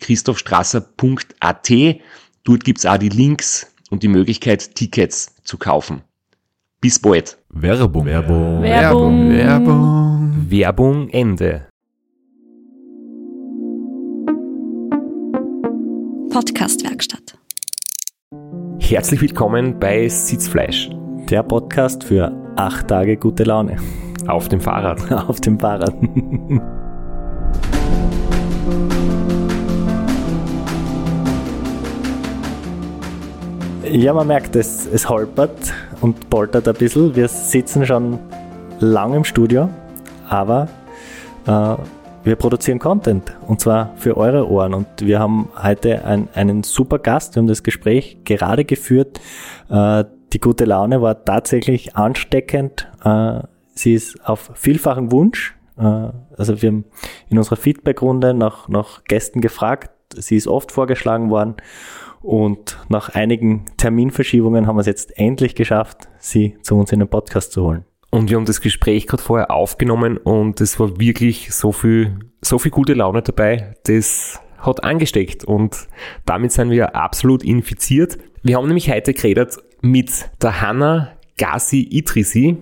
www.christophstrasser.at. Dort gibt's auch die Links und die Möglichkeit, Tickets zu kaufen. Bis bald. Werbung. Werbung. Werbung. Werbung. Werbung Ende. Podcastwerkstatt. Herzlich willkommen bei Sitzfleisch Der Podcast für acht Tage gute Laune auf dem Fahrrad. auf dem Fahrrad. Ja, man merkt, es, es holpert und poltert ein bisschen. Wir sitzen schon lang im Studio, aber äh, wir produzieren Content und zwar für eure Ohren. Und wir haben heute ein, einen super Gast. Wir haben das Gespräch gerade geführt. Äh, die gute Laune war tatsächlich ansteckend. Äh, sie ist auf vielfachen Wunsch. Äh, also wir haben in unserer Feedbackrunde nach, nach Gästen gefragt. Sie ist oft vorgeschlagen worden. Und nach einigen Terminverschiebungen haben wir es jetzt endlich geschafft, sie zu uns in den Podcast zu holen. Und wir haben das Gespräch gerade vorher aufgenommen und es war wirklich so viel, so viel gute Laune dabei. Das hat angesteckt und damit sind wir absolut infiziert. Wir haben nämlich heute geredet mit der Hanna Gassi Idrisi.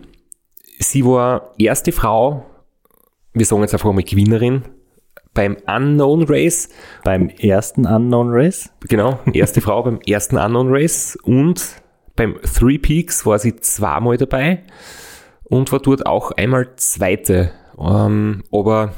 Sie war erste Frau, wir sagen jetzt einfach mal Gewinnerin, beim Unknown Race. Beim ersten Unknown Race? Genau, erste Frau beim ersten Unknown Race und beim Three Peaks war sie zweimal dabei und war dort auch einmal Zweite. Ähm, aber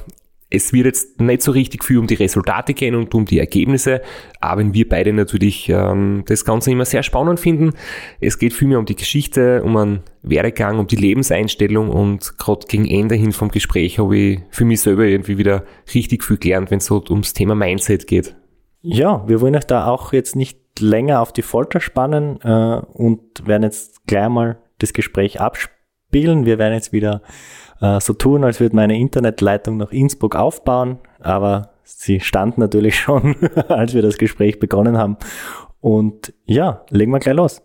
es wird jetzt nicht so richtig viel um die Resultate gehen und um die Ergebnisse, aber wenn wir beide natürlich ähm, das Ganze immer sehr spannend finden. Es geht vielmehr um die Geschichte, um einen Werdegang, um die Lebenseinstellung und gerade gegen Ende hin vom Gespräch habe ich für mich selber irgendwie wieder richtig viel gelernt, wenn es so ums Thema Mindset geht. Ja, wir wollen euch da auch jetzt nicht länger auf die Folter spannen äh, und werden jetzt gleich mal das Gespräch abspielen. Wir werden jetzt wieder äh, so tun, als würde meine Internetleitung nach Innsbruck aufbauen, aber sie stand natürlich schon, als wir das Gespräch begonnen haben. Und ja, legen wir gleich los.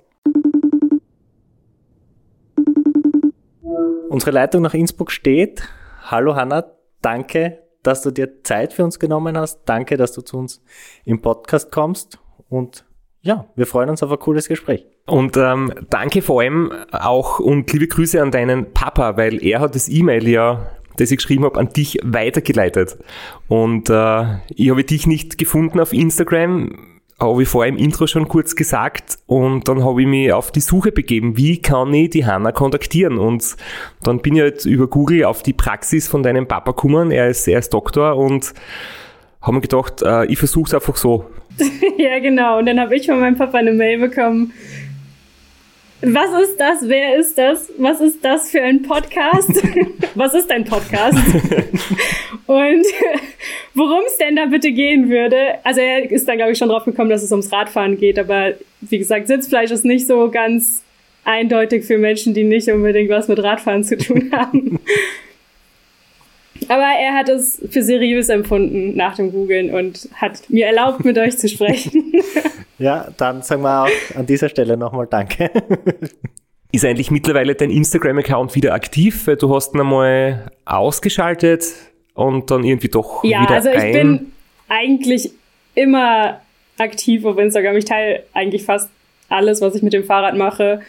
Unsere Leitung nach Innsbruck steht. Hallo Hanna, danke, dass du dir Zeit für uns genommen hast. Danke, dass du zu uns im Podcast kommst. Und ja, wir freuen uns auf ein cooles Gespräch. Und ähm, danke vor allem auch und liebe Grüße an deinen Papa, weil er hat das E-Mail ja, das ich geschrieben habe, an dich weitergeleitet. Und äh, ich habe dich nicht gefunden auf Instagram, habe ich vorher im Intro schon kurz gesagt und dann habe ich mich auf die Suche begeben, wie kann ich die Hanna kontaktieren und dann bin ich halt über Google auf die Praxis von deinem Papa gekommen, er ist, er ist Doktor und habe mir gedacht, äh, ich versuche es einfach so. ja, genau. Und dann habe ich von meinem Papa eine Mail bekommen. Was ist das? Wer ist das? Was ist das für ein Podcast? Was ist ein Podcast? Und worum es denn da bitte gehen würde. Also er ist dann, glaube ich, schon drauf gekommen, dass es ums Radfahren geht. Aber wie gesagt, Sitzfleisch ist nicht so ganz eindeutig für Menschen, die nicht unbedingt was mit Radfahren zu tun haben. Aber er hat es für seriös empfunden nach dem Googlen und hat mir erlaubt, mit euch zu sprechen. Ja, dann sagen wir auch an dieser Stelle nochmal Danke. Ist eigentlich mittlerweile dein Instagram-Account wieder aktiv? Weil du hast ihn einmal ausgeschaltet und dann irgendwie doch ja, wieder also ich ein. bin eigentlich immer aktiv auf Instagram. Ich teile eigentlich fast alles, was ich mit dem Fahrrad mache.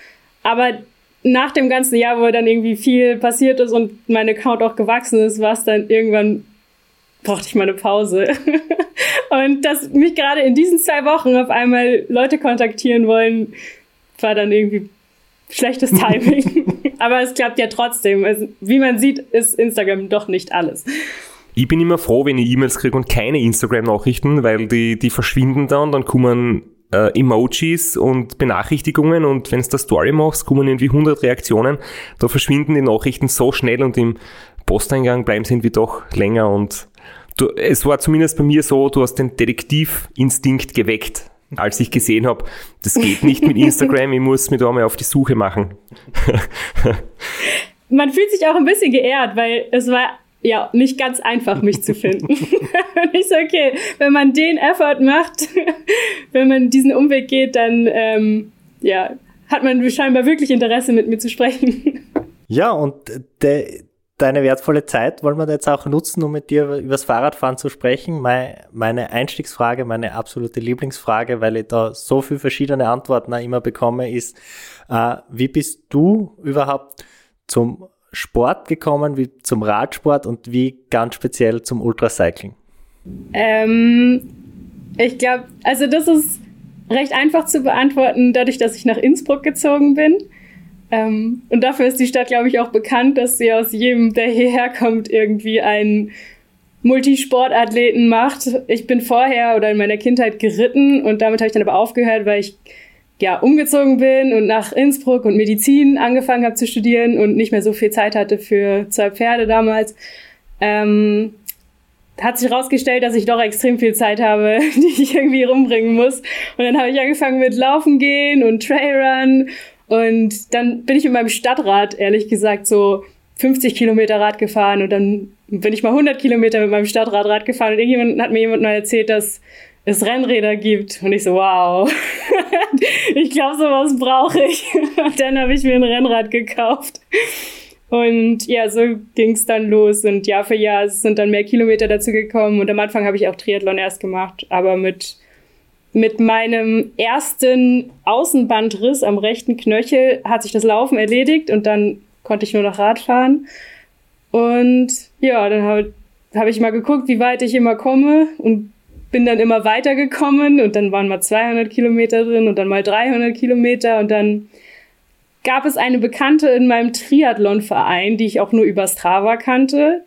Aber nach dem ganzen Jahr, wo dann irgendwie viel passiert ist und mein Account auch gewachsen ist, war es dann irgendwann brauchte ich mal eine Pause. Und dass mich gerade in diesen zwei Wochen auf einmal Leute kontaktieren wollen, war dann irgendwie schlechtes Timing. Aber es klappt ja trotzdem. Also, wie man sieht, ist Instagram doch nicht alles. Ich bin immer froh, wenn ich E-Mails kriege und keine Instagram-Nachrichten, weil die, die verschwinden dann, dann kommen äh, Emojis und Benachrichtigungen und wenn du da Story machst, kommen irgendwie 100 Reaktionen. Da verschwinden die Nachrichten so schnell und im Posteingang bleiben sie irgendwie doch länger und du, es war zumindest bei mir so, du hast den Detektivinstinkt geweckt als ich gesehen habe, das geht nicht mit Instagram, ich muss mich da mal auf die Suche machen. Man fühlt sich auch ein bisschen geehrt, weil es war ja nicht ganz einfach, mich zu finden. Und ich so, okay, wenn man den Effort macht, wenn man diesen Umweg geht, dann ähm, ja, hat man scheinbar wirklich Interesse, mit mir zu sprechen. Ja, und der, deine wertvolle Zeit wollen wir jetzt auch nutzen, um mit dir über das Fahrradfahren zu sprechen. Meine Einstiegsfrage, meine absolute Lieblingsfrage, weil ich da so viele verschiedene Antworten auch immer bekomme, ist, äh, wie bist du überhaupt zum Sport gekommen, wie zum Radsport und wie ganz speziell zum Ultracycling? Ähm, ich glaube, also das ist recht einfach zu beantworten, dadurch, dass ich nach Innsbruck gezogen bin. Ähm, und dafür ist die Stadt, glaube ich, auch bekannt, dass sie aus jedem, der hierher kommt, irgendwie einen Multisportathleten macht. Ich bin vorher oder in meiner Kindheit geritten und damit habe ich dann aber aufgehört, weil ich ja umgezogen bin und nach Innsbruck und Medizin angefangen habe zu studieren und nicht mehr so viel Zeit hatte für zwei Pferde damals. Ähm, hat sich herausgestellt, dass ich doch extrem viel Zeit habe, die ich irgendwie rumbringen muss. Und dann habe ich angefangen mit Laufen gehen und Trailrun und dann bin ich mit meinem Stadtrad, ehrlich gesagt, so 50 Kilometer Rad gefahren und dann bin ich mal 100 Kilometer mit meinem Stadtrad Rad gefahren und irgendjemand hat mir jemand mal erzählt, dass es Rennräder gibt. Und ich so, wow, ich glaube, sowas brauche ich. Und dann habe ich mir ein Rennrad gekauft. Und ja, so ging es dann los. Und Jahr für Jahr sind dann mehr Kilometer dazu gekommen. Und am Anfang habe ich auch Triathlon erst gemacht, aber mit mit meinem ersten Außenbandriss am rechten Knöchel hat sich das Laufen erledigt und dann konnte ich nur noch Rad fahren. Und ja, dann habe hab ich mal geguckt, wie weit ich immer komme und bin dann immer weitergekommen und dann waren mal 200 Kilometer drin und dann mal 300 Kilometer und dann gab es eine Bekannte in meinem Triathlon-Verein, die ich auch nur über Strava kannte.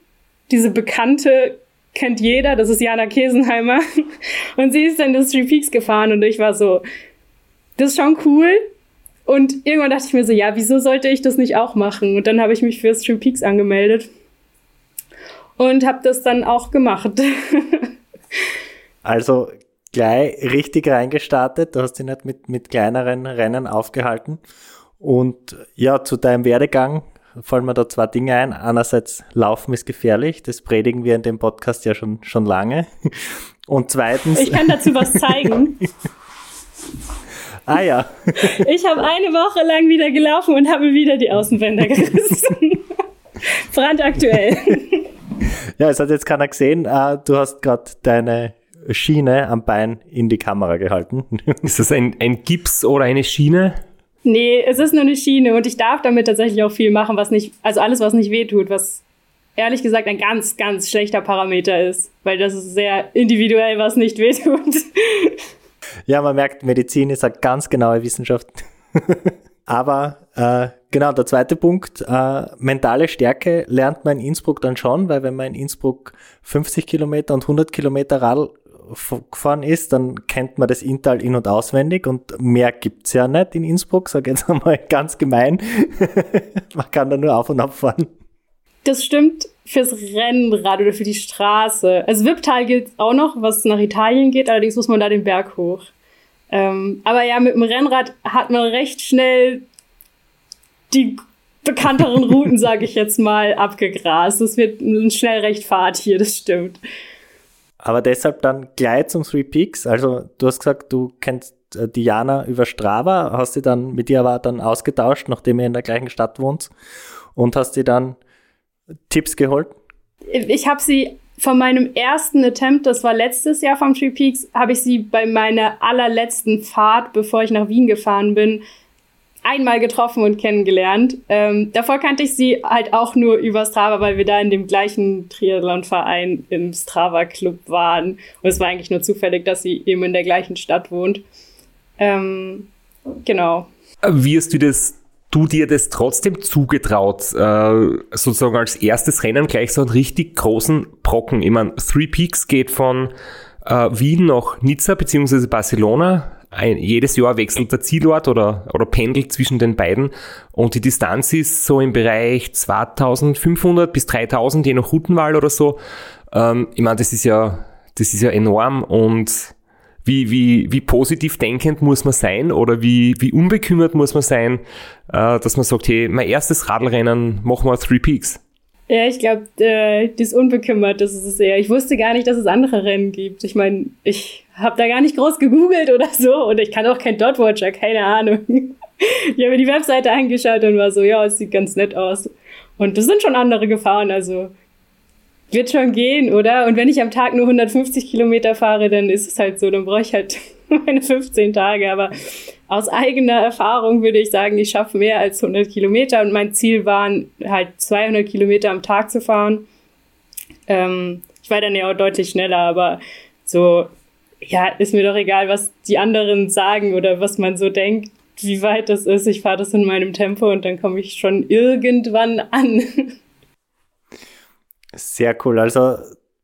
Diese Bekannte kennt jeder, das ist Jana Kesenheimer. Und sie ist dann das Three Peaks gefahren und ich war so, das ist schon cool. Und irgendwann dachte ich mir so, ja, wieso sollte ich das nicht auch machen? Und dann habe ich mich für Three Peaks angemeldet und habe das dann auch gemacht. also gleich richtig reingestartet, du hast dich nicht mit, mit kleineren Rennen aufgehalten. Und ja, zu deinem Werdegang fallen mir da zwei Dinge ein. Einerseits, Laufen ist gefährlich. Das predigen wir in dem Podcast ja schon, schon lange. Und zweitens. Ich kann dazu was zeigen. ah ja. Ich habe eine Woche lang wieder gelaufen und habe wieder die Außenwände gerissen. Brandaktuell. Ja, es hat jetzt keiner gesehen. Ah, du hast gerade deine Schiene am Bein in die Kamera gehalten. Ist das ein, ein Gips oder eine Schiene? Nee, es ist nur eine Schiene und ich darf damit tatsächlich auch viel machen, was nicht, also alles, was nicht wehtut, was ehrlich gesagt ein ganz, ganz schlechter Parameter ist, weil das ist sehr individuell, was nicht wehtut. Ja, man merkt, Medizin ist eine ganz genaue Wissenschaft. Aber äh, genau, der zweite Punkt, äh, mentale Stärke lernt man in Innsbruck dann schon, weil wenn man in Innsbruck 50 Kilometer und 100 Kilometer Radl gefahren ist, dann kennt man das Inntal in- und auswendig und mehr gibt's ja nicht in Innsbruck, sag jetzt einmal ganz gemein. man kann da nur auf und ab fahren. Das stimmt fürs Rennrad oder für die Straße. Also Wipptal gilt auch noch, was nach Italien geht, allerdings muss man da den Berg hoch. Ähm, aber ja, mit dem Rennrad hat man recht schnell die bekannteren Routen, sage ich jetzt mal, abgegrast. Es wird schnell recht Fahrt hier, das stimmt. Aber deshalb dann gleich zum Three Peaks. Also du hast gesagt, du kennst äh, Diana über Strava, hast sie dann mit ihr aber dann ausgetauscht, nachdem ihr in der gleichen Stadt wohnt und hast dir dann Tipps geholt? Ich habe sie von meinem ersten Attempt, das war letztes Jahr vom Three Peaks, habe ich sie bei meiner allerletzten Fahrt, bevor ich nach Wien gefahren bin, einmal getroffen und kennengelernt. Ähm, davor kannte ich sie halt auch nur über Strava, weil wir da in dem gleichen Triathlon-Verein im Strava-Club waren. Und es war eigentlich nur zufällig, dass sie eben in der gleichen Stadt wohnt. Ähm, genau. Wie hast du das du dir das trotzdem zugetraut, äh, sozusagen als erstes Rennen gleich so einen richtig großen Brocken? Ich meine, Three Peaks geht von äh, Wien nach Nizza beziehungsweise Barcelona. Ein, jedes Jahr wechselt der Zielort oder, oder pendelt zwischen den beiden und die Distanz ist so im Bereich 2500 bis 3000, je nach Routenwahl oder so. Ähm, ich meine, das ist ja, das ist ja enorm und wie, wie, wie positiv denkend muss man sein oder wie, wie unbekümmert muss man sein, äh, dass man sagt, hey, mein erstes Radlrennen, machen wir Three Peaks. Ja, ich glaube, äh, das unbekümmert, das ist es eher. Ich wusste gar nicht, dass es andere Rennen gibt. Ich meine, ich habe da gar nicht groß gegoogelt oder so und ich kann auch kein Dotwatcher, keine Ahnung. ich habe mir die Webseite angeschaut und war so, ja, es sieht ganz nett aus. Und das sind schon andere Gefahren, also wird schon gehen, oder? Und wenn ich am Tag nur 150 Kilometer fahre, dann ist es halt so, dann brauche ich halt meine 15 Tage. Aber aus eigener Erfahrung würde ich sagen, ich schaffe mehr als 100 Kilometer und mein Ziel waren halt 200 Kilometer am Tag zu fahren. Ähm, ich war dann ja auch deutlich schneller, aber so, ja, ist mir doch egal, was die anderen sagen oder was man so denkt, wie weit das ist. Ich fahre das in meinem Tempo und dann komme ich schon irgendwann an. Sehr cool. Also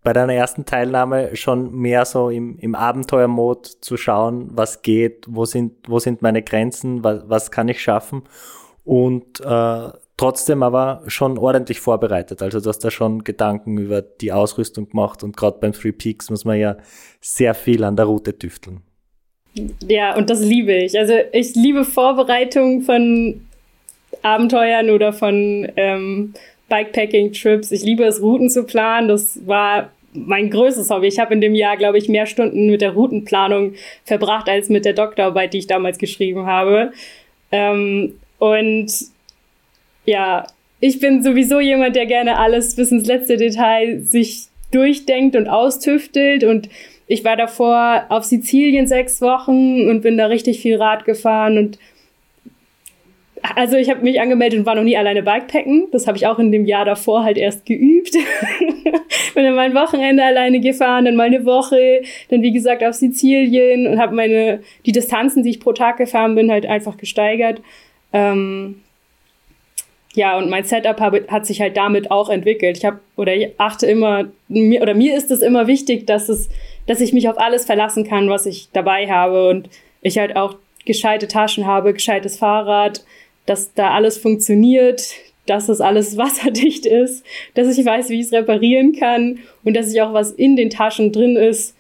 bei deiner ersten Teilnahme schon mehr so im, im Abenteuermod zu schauen, was geht, wo sind, wo sind meine Grenzen, was, was kann ich schaffen und äh, trotzdem aber schon ordentlich vorbereitet. Also du hast da schon Gedanken über die Ausrüstung gemacht und gerade beim Three Peaks muss man ja sehr viel an der Route tüfteln. Ja, und das liebe ich. Also ich liebe Vorbereitung von Abenteuern oder von ähm, Bikepacking-Trips. Ich liebe es, Routen zu planen. Das war mein größtes Hobby. Ich habe in dem Jahr, glaube ich, mehr Stunden mit der Routenplanung verbracht als mit der Doktorarbeit, die ich damals geschrieben habe. Ähm, und ja, ich bin sowieso jemand, der gerne alles bis ins letzte Detail sich durchdenkt und austüftelt. Und ich war davor auf Sizilien sechs Wochen und bin da richtig viel Rad gefahren und also ich habe mich angemeldet und war noch nie alleine Bikepacken. Das habe ich auch in dem Jahr davor halt erst geübt. bin dann mal ein Wochenende alleine gefahren, dann mal eine Woche, dann wie gesagt auf Sizilien und habe meine die Distanzen, die ich pro Tag gefahren bin, halt einfach gesteigert. Ähm, ja, und mein Setup hab, hat sich halt damit auch entwickelt. Ich habe oder ich achte immer mir oder mir ist es immer wichtig, dass es dass ich mich auf alles verlassen kann, was ich dabei habe und ich halt auch gescheite Taschen habe, gescheites Fahrrad, dass da alles funktioniert, dass es alles wasserdicht ist, dass ich weiß, wie ich es reparieren kann und dass ich auch was in den Taschen drin ist,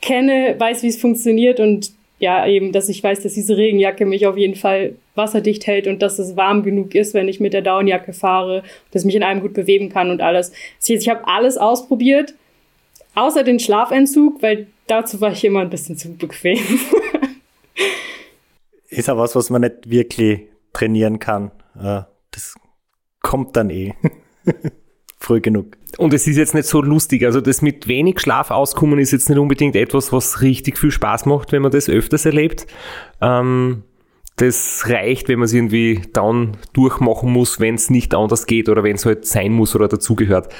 kenne, weiß, wie es funktioniert und ja, eben, dass ich weiß, dass diese Regenjacke mich auf jeden Fall wasserdicht hält und dass es warm genug ist, wenn ich mit der Downjacke fahre, dass ich mich in einem gut bewegen kann und alles. Ich habe alles ausprobiert, außer den Schlafentzug, weil dazu war ich immer ein bisschen zu bequem. ist auch was, was man nicht wirklich trainieren kann. Äh, das kommt dann eh. Früh genug. Und es ist jetzt nicht so lustig. Also das mit wenig Schlaf auskommen ist jetzt nicht unbedingt etwas, was richtig viel Spaß macht, wenn man das öfters erlebt. Ähm, das reicht, wenn man es irgendwie down durchmachen muss, wenn es nicht anders geht oder wenn es halt sein muss oder dazugehört.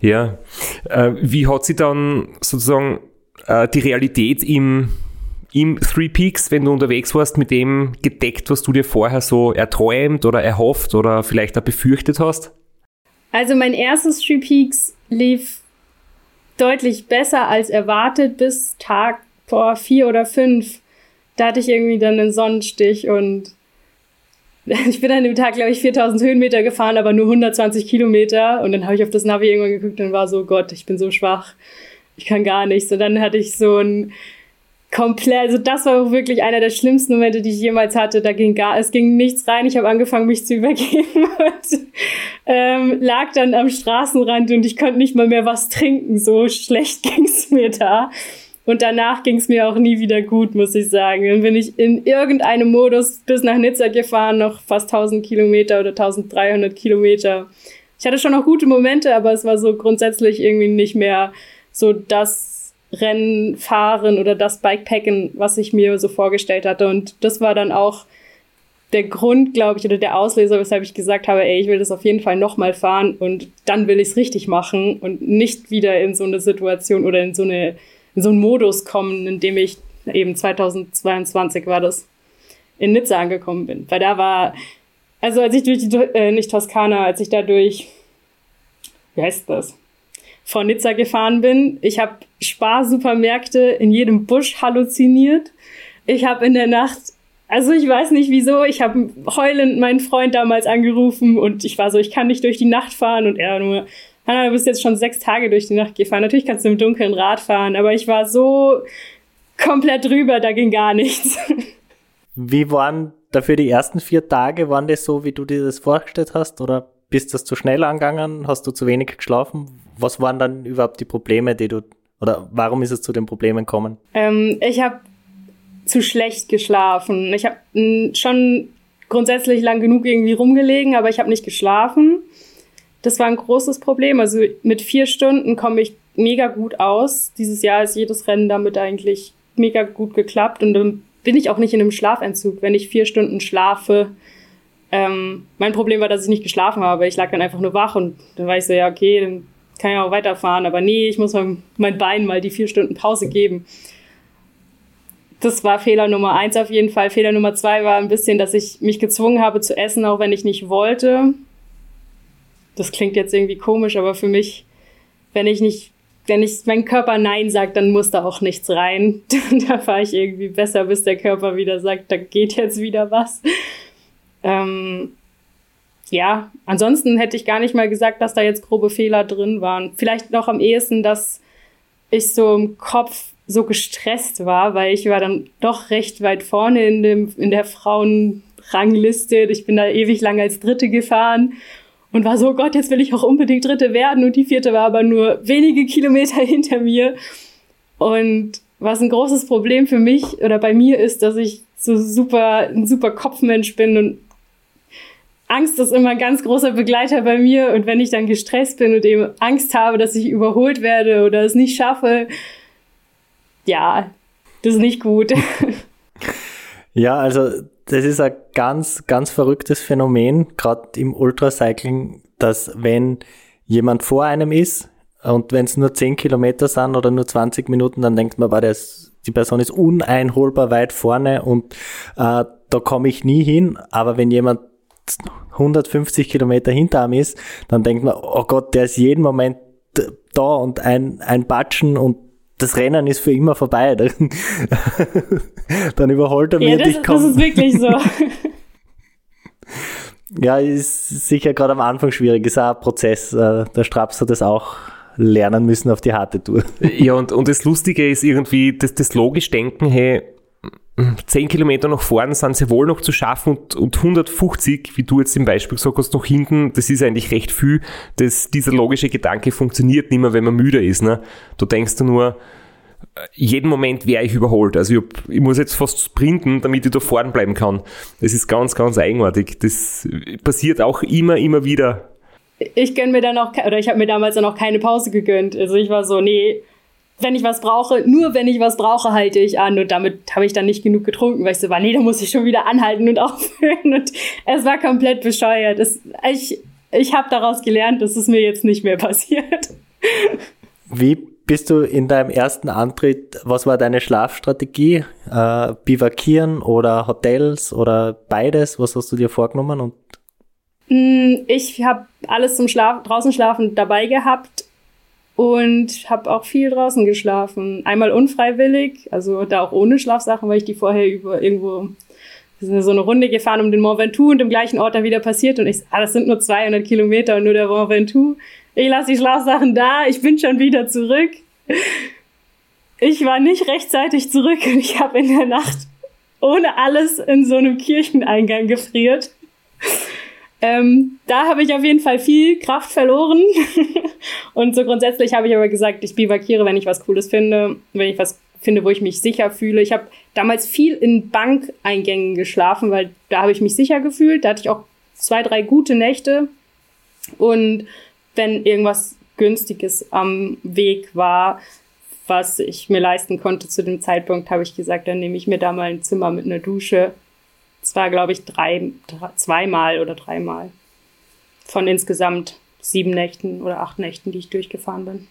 Ja. Äh, wie hat sich dann sozusagen äh, die Realität im im Three Peaks, wenn du unterwegs warst, mit dem gedeckt, was du dir vorher so erträumt oder erhofft oder vielleicht auch befürchtet hast? Also mein erstes Three Peaks lief deutlich besser als erwartet bis Tag vor vier oder fünf. Da hatte ich irgendwie dann einen Sonnenstich und ich bin an dem Tag, glaube ich, 4000 Höhenmeter gefahren, aber nur 120 Kilometer. Und dann habe ich auf das Navi irgendwann geguckt und war so, Gott, ich bin so schwach. Ich kann gar nichts. Und dann hatte ich so ein komplett, also das war wirklich einer der schlimmsten Momente, die ich jemals hatte. Da ging gar, es ging nichts rein. Ich habe angefangen, mich zu übergeben und ähm, lag dann am Straßenrand und ich konnte nicht mal mehr was trinken. So schlecht ging's mir da. Und danach ging's mir auch nie wieder gut, muss ich sagen. Dann bin ich in irgendeinem Modus bis nach Nizza gefahren, noch fast 1000 Kilometer oder 1300 Kilometer. Ich hatte schon noch gute Momente, aber es war so grundsätzlich irgendwie nicht mehr so das Rennen fahren oder das Bikepacken, was ich mir so vorgestellt hatte. Und das war dann auch der Grund, glaube ich, oder der Auslöser, weshalb ich gesagt habe, ey, ich will das auf jeden Fall nochmal fahren und dann will ich es richtig machen und nicht wieder in so eine Situation oder in so eine in so einen Modus kommen, in dem ich eben 2022 war das in Nizza angekommen bin. Weil da war, also als ich durch die, äh, nicht Toskana, als ich da durch, wie heißt das? Vor Nizza gefahren bin. Ich habe Sparsupermärkte in jedem Busch halluziniert. Ich habe in der Nacht also ich weiß nicht wieso. Ich habe heulend meinen Freund damals angerufen und ich war so, ich kann nicht durch die Nacht fahren und er nur, Hanna, du bist jetzt schon sechs Tage durch die Nacht gefahren. Natürlich kannst du im Dunkeln Rad fahren, aber ich war so komplett drüber, da ging gar nichts. Wie waren dafür die ersten vier Tage? Waren das so, wie du dir das vorgestellt hast? Oder bist du zu schnell angegangen? Hast du zu wenig geschlafen? Was waren dann überhaupt die Probleme, die du, oder warum ist es zu den Problemen gekommen? Ähm, ich habe zu schlecht geschlafen. Ich habe schon grundsätzlich lang genug irgendwie rumgelegen, aber ich habe nicht geschlafen. Das war ein großes Problem. Also mit vier Stunden komme ich mega gut aus. Dieses Jahr ist jedes Rennen damit eigentlich mega gut geklappt und dann bin ich auch nicht in einem Schlafentzug, wenn ich vier Stunden schlafe. Ähm, mein Problem war, dass ich nicht geschlafen habe. Ich lag dann einfach nur wach und dann war ich so, ja, okay, dann kann ich auch weiterfahren. Aber nee, ich muss mein Bein mal die vier Stunden Pause geben das war Fehler Nummer eins auf jeden Fall. Fehler Nummer zwei war ein bisschen, dass ich mich gezwungen habe zu essen, auch wenn ich nicht wollte. Das klingt jetzt irgendwie komisch, aber für mich, wenn ich nicht, wenn ich mein Körper Nein sagt, dann muss da auch nichts rein. da fahre ich irgendwie besser, bis der Körper wieder sagt, da geht jetzt wieder was. Ähm, ja, ansonsten hätte ich gar nicht mal gesagt, dass da jetzt grobe Fehler drin waren. Vielleicht noch am ehesten, dass ich so im Kopf so gestresst war, weil ich war dann doch recht weit vorne in, dem, in der Frauenrangliste. Ich bin da ewig lang als Dritte gefahren und war so, Gott, jetzt will ich auch unbedingt Dritte werden. Und die vierte war aber nur wenige Kilometer hinter mir. Und was ein großes Problem für mich oder bei mir ist, dass ich so super, ein super Kopfmensch bin und Angst ist immer ein ganz großer Begleiter bei mir. Und wenn ich dann gestresst bin und eben Angst habe, dass ich überholt werde oder es nicht schaffe, ja, das ist nicht gut. Ja, also das ist ein ganz, ganz verrücktes Phänomen, gerade im Ultracycling, dass wenn jemand vor einem ist und wenn es nur 10 Kilometer sind oder nur 20 Minuten, dann denkt man, das, die Person ist uneinholbar weit vorne und äh, da komme ich nie hin. Aber wenn jemand 150 Kilometer hinter ihm ist, dann denkt man, oh Gott, der ist jeden Moment da und ein, ein Batschen und das Rennen ist für immer vorbei. Dann überholt er mich ja, das, ich komm. das ist wirklich so. ja, ist sicher gerade am Anfang schwierig. Ist auch ein Prozess. Äh, der Straps hat das auch lernen müssen auf die harte Tour. Ja, und, und das Lustige ist irgendwie, dass das logisch denken, hey, 10 Kilometer nach vorne sind sie wohl noch zu schaffen und, und 150, wie du jetzt im Beispiel gesagt hast, noch hinten, das ist eigentlich recht viel. Das, dieser logische Gedanke funktioniert nicht mehr, wenn man müde ist. Ne? Du denkst du nur, äh, jeden Moment wäre ich überholt. Also ich, hab, ich, muss jetzt fast sprinten, damit ich da vorne bleiben kann. Das ist ganz, ganz eigenartig. Das passiert auch immer, immer wieder. Ich gönne mir dann auch, oder ich habe mir damals dann auch keine Pause gegönnt. Also ich war so, nee, wenn ich was brauche, nur wenn ich was brauche, halte ich an. Und damit habe ich dann nicht genug getrunken, weil ich so war, nee, da muss ich schon wieder anhalten und aufhören. Und es war komplett bescheuert. Es, ich ich habe daraus gelernt, dass es mir jetzt nicht mehr passiert. Wie bist du in deinem ersten Antritt, was war deine Schlafstrategie? Äh, Bivakieren oder Hotels oder beides? Was hast du dir vorgenommen? Und mm, ich habe alles zum Schlaf draußen schlafen dabei gehabt und habe auch viel draußen geschlafen. Einmal unfreiwillig, also da auch ohne Schlafsachen, weil ich die vorher über irgendwo wir sind so eine Runde gefahren um den Mont Ventoux und im gleichen Ort dann wieder passiert und ich, ah, das sind nur 200 Kilometer und nur der Mont Ventoux. Ich lasse die Schlafsachen da, ich bin schon wieder zurück. Ich war nicht rechtzeitig zurück und ich habe in der Nacht ohne alles in so einem Kircheneingang gefriert. Ähm, da habe ich auf jeden Fall viel Kraft verloren. und so grundsätzlich habe ich aber gesagt, ich bivakiere, wenn ich was Cooles finde, wenn ich was finde, wo ich mich sicher fühle. Ich habe damals viel in Bankeingängen geschlafen, weil da habe ich mich sicher gefühlt. Da hatte ich auch zwei, drei gute Nächte. Und wenn irgendwas Günstiges am Weg war, was ich mir leisten konnte zu dem Zeitpunkt, habe ich gesagt, dann nehme ich mir da mal ein Zimmer mit einer Dusche Es war, glaube ich, drei, drei, zweimal oder dreimal. Von insgesamt sieben Nächten oder acht Nächten, die ich durchgefahren bin.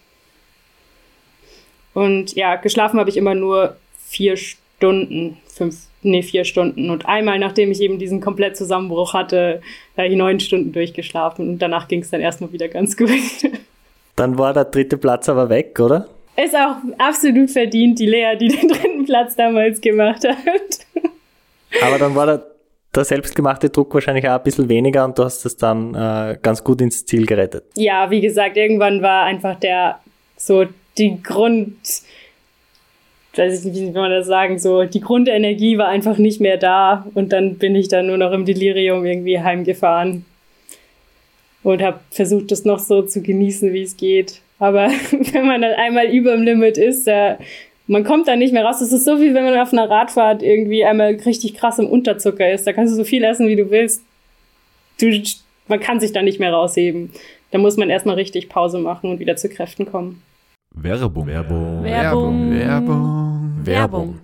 Und ja, geschlafen habe ich immer nur vier Stunden, fünf, nee, vier Stunden. Und einmal, nachdem ich eben diesen komplett Zusammenbruch hatte, habe ich neun Stunden durchgeschlafen und danach ging es dann erstmal wieder ganz gut. Dann war der dritte Platz aber weg, oder? Ist auch absolut verdient, die Lea, die den dritten Platz damals gemacht hat. Aber dann war der, der selbstgemachte Druck wahrscheinlich auch ein bisschen weniger und du hast es dann äh, ganz gut ins Ziel gerettet. Ja, wie gesagt, irgendwann war einfach der so die Grund, weiß ich nicht, wie man das sagen, so die Grundenergie war einfach nicht mehr da und dann bin ich dann nur noch im Delirium irgendwie heimgefahren und habe versucht, das noch so zu genießen, wie es geht. Aber wenn man dann einmal über dem Limit ist, da, man kommt da nicht mehr raus. Das ist so wie wenn man auf einer Radfahrt irgendwie einmal richtig krass im Unterzucker ist. Da kannst du so viel essen, wie du willst. Du, man kann sich da nicht mehr rausheben. Da muss man erstmal richtig Pause machen und wieder zu Kräften kommen. Werbung. Werbung. Werbung. Werbung. Werbung.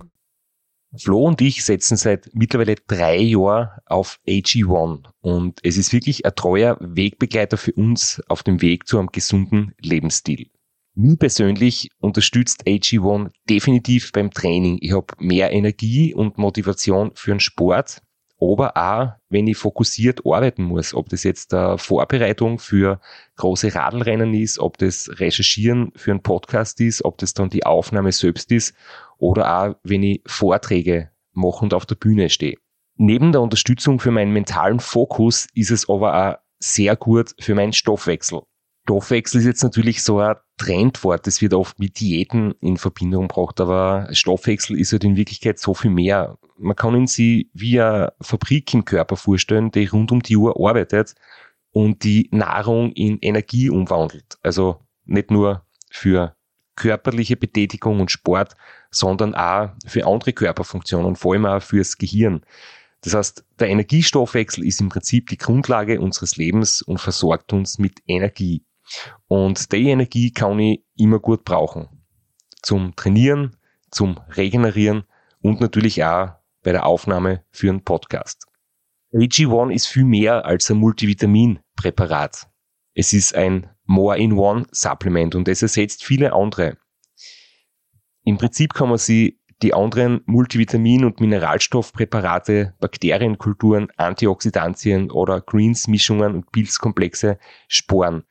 Flo und ich setzen seit mittlerweile drei Jahren auf AG1 und es ist wirklich ein treuer Wegbegleiter für uns auf dem Weg zu einem gesunden Lebensstil. Mich persönlich unterstützt AG1 definitiv beim Training. Ich habe mehr Energie und Motivation für den Sport, aber auch, wenn ich fokussiert arbeiten muss, ob das jetzt der Vorbereitung für große Radlrennen ist, ob das Recherchieren für einen Podcast ist, ob das dann die Aufnahme selbst ist oder auch, wenn ich Vorträge mache und auf der Bühne stehe. Neben der Unterstützung für meinen mentalen Fokus ist es aber auch sehr gut für meinen Stoffwechsel. Stoffwechsel ist jetzt natürlich so ein Trendwort, das wird oft mit Diäten in Verbindung gebracht, aber Stoffwechsel ist halt in Wirklichkeit so viel mehr. Man kann ihn sich wie eine Fabrik im Körper vorstellen, die rund um die Uhr arbeitet und die Nahrung in Energie umwandelt. Also nicht nur für körperliche Betätigung und Sport, sondern auch für andere Körperfunktionen, vor allem auch fürs Gehirn. Das heißt, der Energiestoffwechsel ist im Prinzip die Grundlage unseres Lebens und versorgt uns mit Energie. Und die Energie kann ich immer gut brauchen. Zum Trainieren, zum Regenerieren und natürlich auch bei der Aufnahme für einen Podcast. AG1 ist viel mehr als ein Multivitaminpräparat. Es ist ein More-in-One-Supplement und es ersetzt viele andere. Im Prinzip kann man sie die anderen Multivitamin- und Mineralstoffpräparate, Bakterienkulturen, Antioxidantien oder Greens-Mischungen und Pilzkomplexe sporen,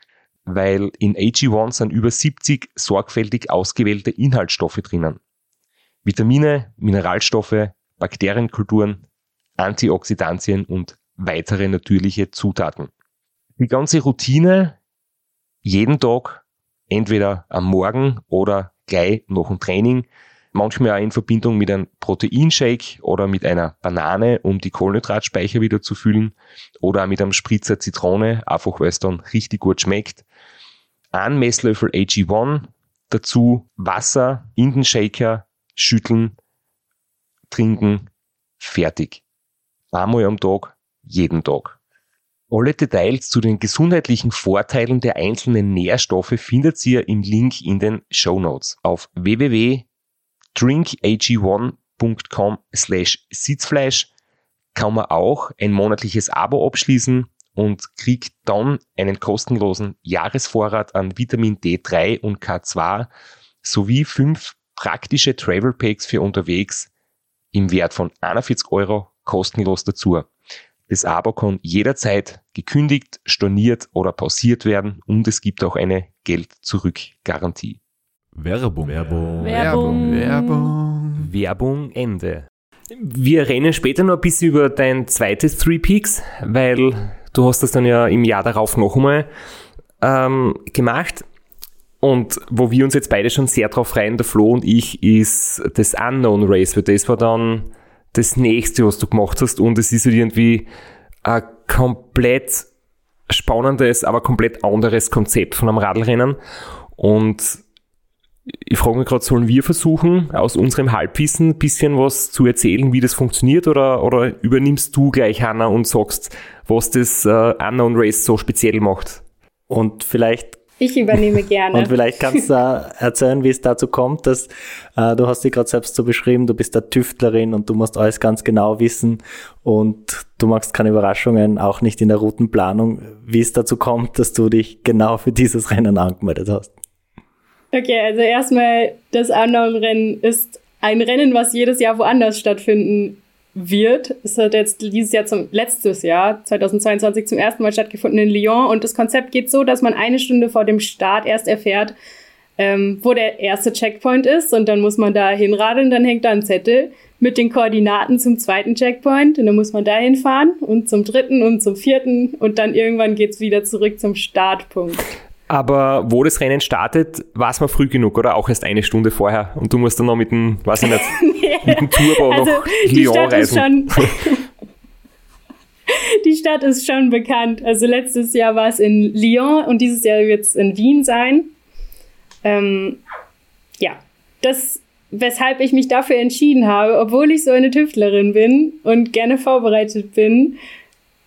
weil in AG1 sind über 70 sorgfältig ausgewählte Inhaltsstoffe drinnen. Vitamine, Mineralstoffe, Bakterienkulturen, Antioxidantien und weitere natürliche Zutaten. Die ganze Routine jeden Tag, entweder am Morgen oder gleich nach dem Training, manchmal auch in Verbindung mit einem Proteinshake oder mit einer Banane, um die Kohlenhydratspeicher wieder zu füllen oder auch mit einem Spritzer Zitrone, einfach weil es dann richtig gut schmeckt. Ein Messlöffel AG1, dazu Wasser in den Shaker, schütteln, trinken, fertig. Einmal am Tag, jeden Tag. Alle Details zu den gesundheitlichen Vorteilen der einzelnen Nährstoffe findet ihr im Link in den Show Notes auf www.drinkag1.com slash Sitzfleisch kann man auch ein monatliches Abo abschließen und kriegt dann einen kostenlosen Jahresvorrat an Vitamin D3 und K2 sowie fünf praktische Travel Packs für unterwegs im Wert von 41 Euro kostenlos dazu. Das Abo kann jederzeit gekündigt, storniert oder pausiert werden und es gibt auch eine Geld-Zurück-Garantie. Werbung. Werbung. Werbung. Werbung. Werbung Ende. Wir reden später noch ein bisschen über dein zweites Three Peaks, weil du hast das dann ja im Jahr darauf noch einmal ähm, gemacht. Und wo wir uns jetzt beide schon sehr drauf freuen, der Flo und ich, ist das Unknown Race, weil das war dann das nächste, was du gemacht hast und es ist halt irgendwie ein komplett spannendes, aber komplett anderes Konzept von einem Radlrennen und ich frage mich gerade, sollen wir versuchen, aus unserem Halbwissen ein bisschen was zu erzählen, wie das funktioniert, oder, oder übernimmst du gleich, Hanna, und sagst, was das äh, Unknown Race so speziell macht? Und vielleicht Ich übernehme gerne. Und vielleicht kannst du erzählen, wie es dazu kommt, dass äh, du hast dich gerade selbst so beschrieben, du bist der Tüftlerin und du musst alles ganz genau wissen und du magst keine Überraschungen, auch nicht in der Routenplanung, wie es dazu kommt, dass du dich genau für dieses Rennen angemeldet hast. Okay, also erstmal, das Unknown-Rennen ist ein Rennen, was jedes Jahr woanders stattfinden wird. Es hat jetzt dieses Jahr zum letztes Jahr 2022 zum ersten Mal stattgefunden in Lyon und das Konzept geht so, dass man eine Stunde vor dem Start erst erfährt, ähm, wo der erste Checkpoint ist und dann muss man da hinradeln, dann hängt da ein Zettel mit den Koordinaten zum zweiten Checkpoint und dann muss man da hinfahren und zum dritten und zum vierten und dann irgendwann geht's wieder zurück zum Startpunkt. Aber wo das Rennen startet, war es mal früh genug, oder? Auch erst eine Stunde vorher. Und du musst dann noch mit dem, weiß ich nicht, nee. mit dem Turbo also noch die Lyon Stadt reisen. Ist schon die Stadt ist schon bekannt. Also letztes Jahr war es in Lyon und dieses Jahr wird es in Wien sein. Ähm, ja, das, weshalb ich mich dafür entschieden habe, obwohl ich so eine Tüftlerin bin und gerne vorbereitet bin,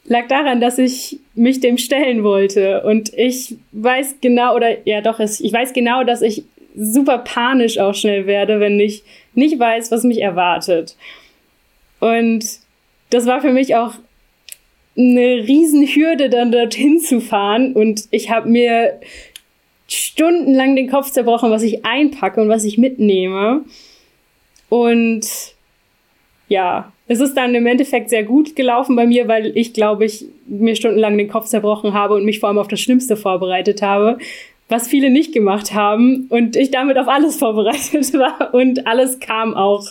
lag daran, dass ich mich dem stellen wollte. Und ich weiß genau, oder ja doch, ich weiß genau, dass ich super panisch auch schnell werde, wenn ich nicht weiß, was mich erwartet. Und das war für mich auch eine Riesenhürde, dann dorthin zu fahren. Und ich habe mir stundenlang den Kopf zerbrochen, was ich einpacke und was ich mitnehme. Und ja, es ist dann im Endeffekt sehr gut gelaufen bei mir, weil ich, glaube ich, mir stundenlang den Kopf zerbrochen habe und mich vor allem auf das Schlimmste vorbereitet habe, was viele nicht gemacht haben und ich damit auf alles vorbereitet war und alles kam auch,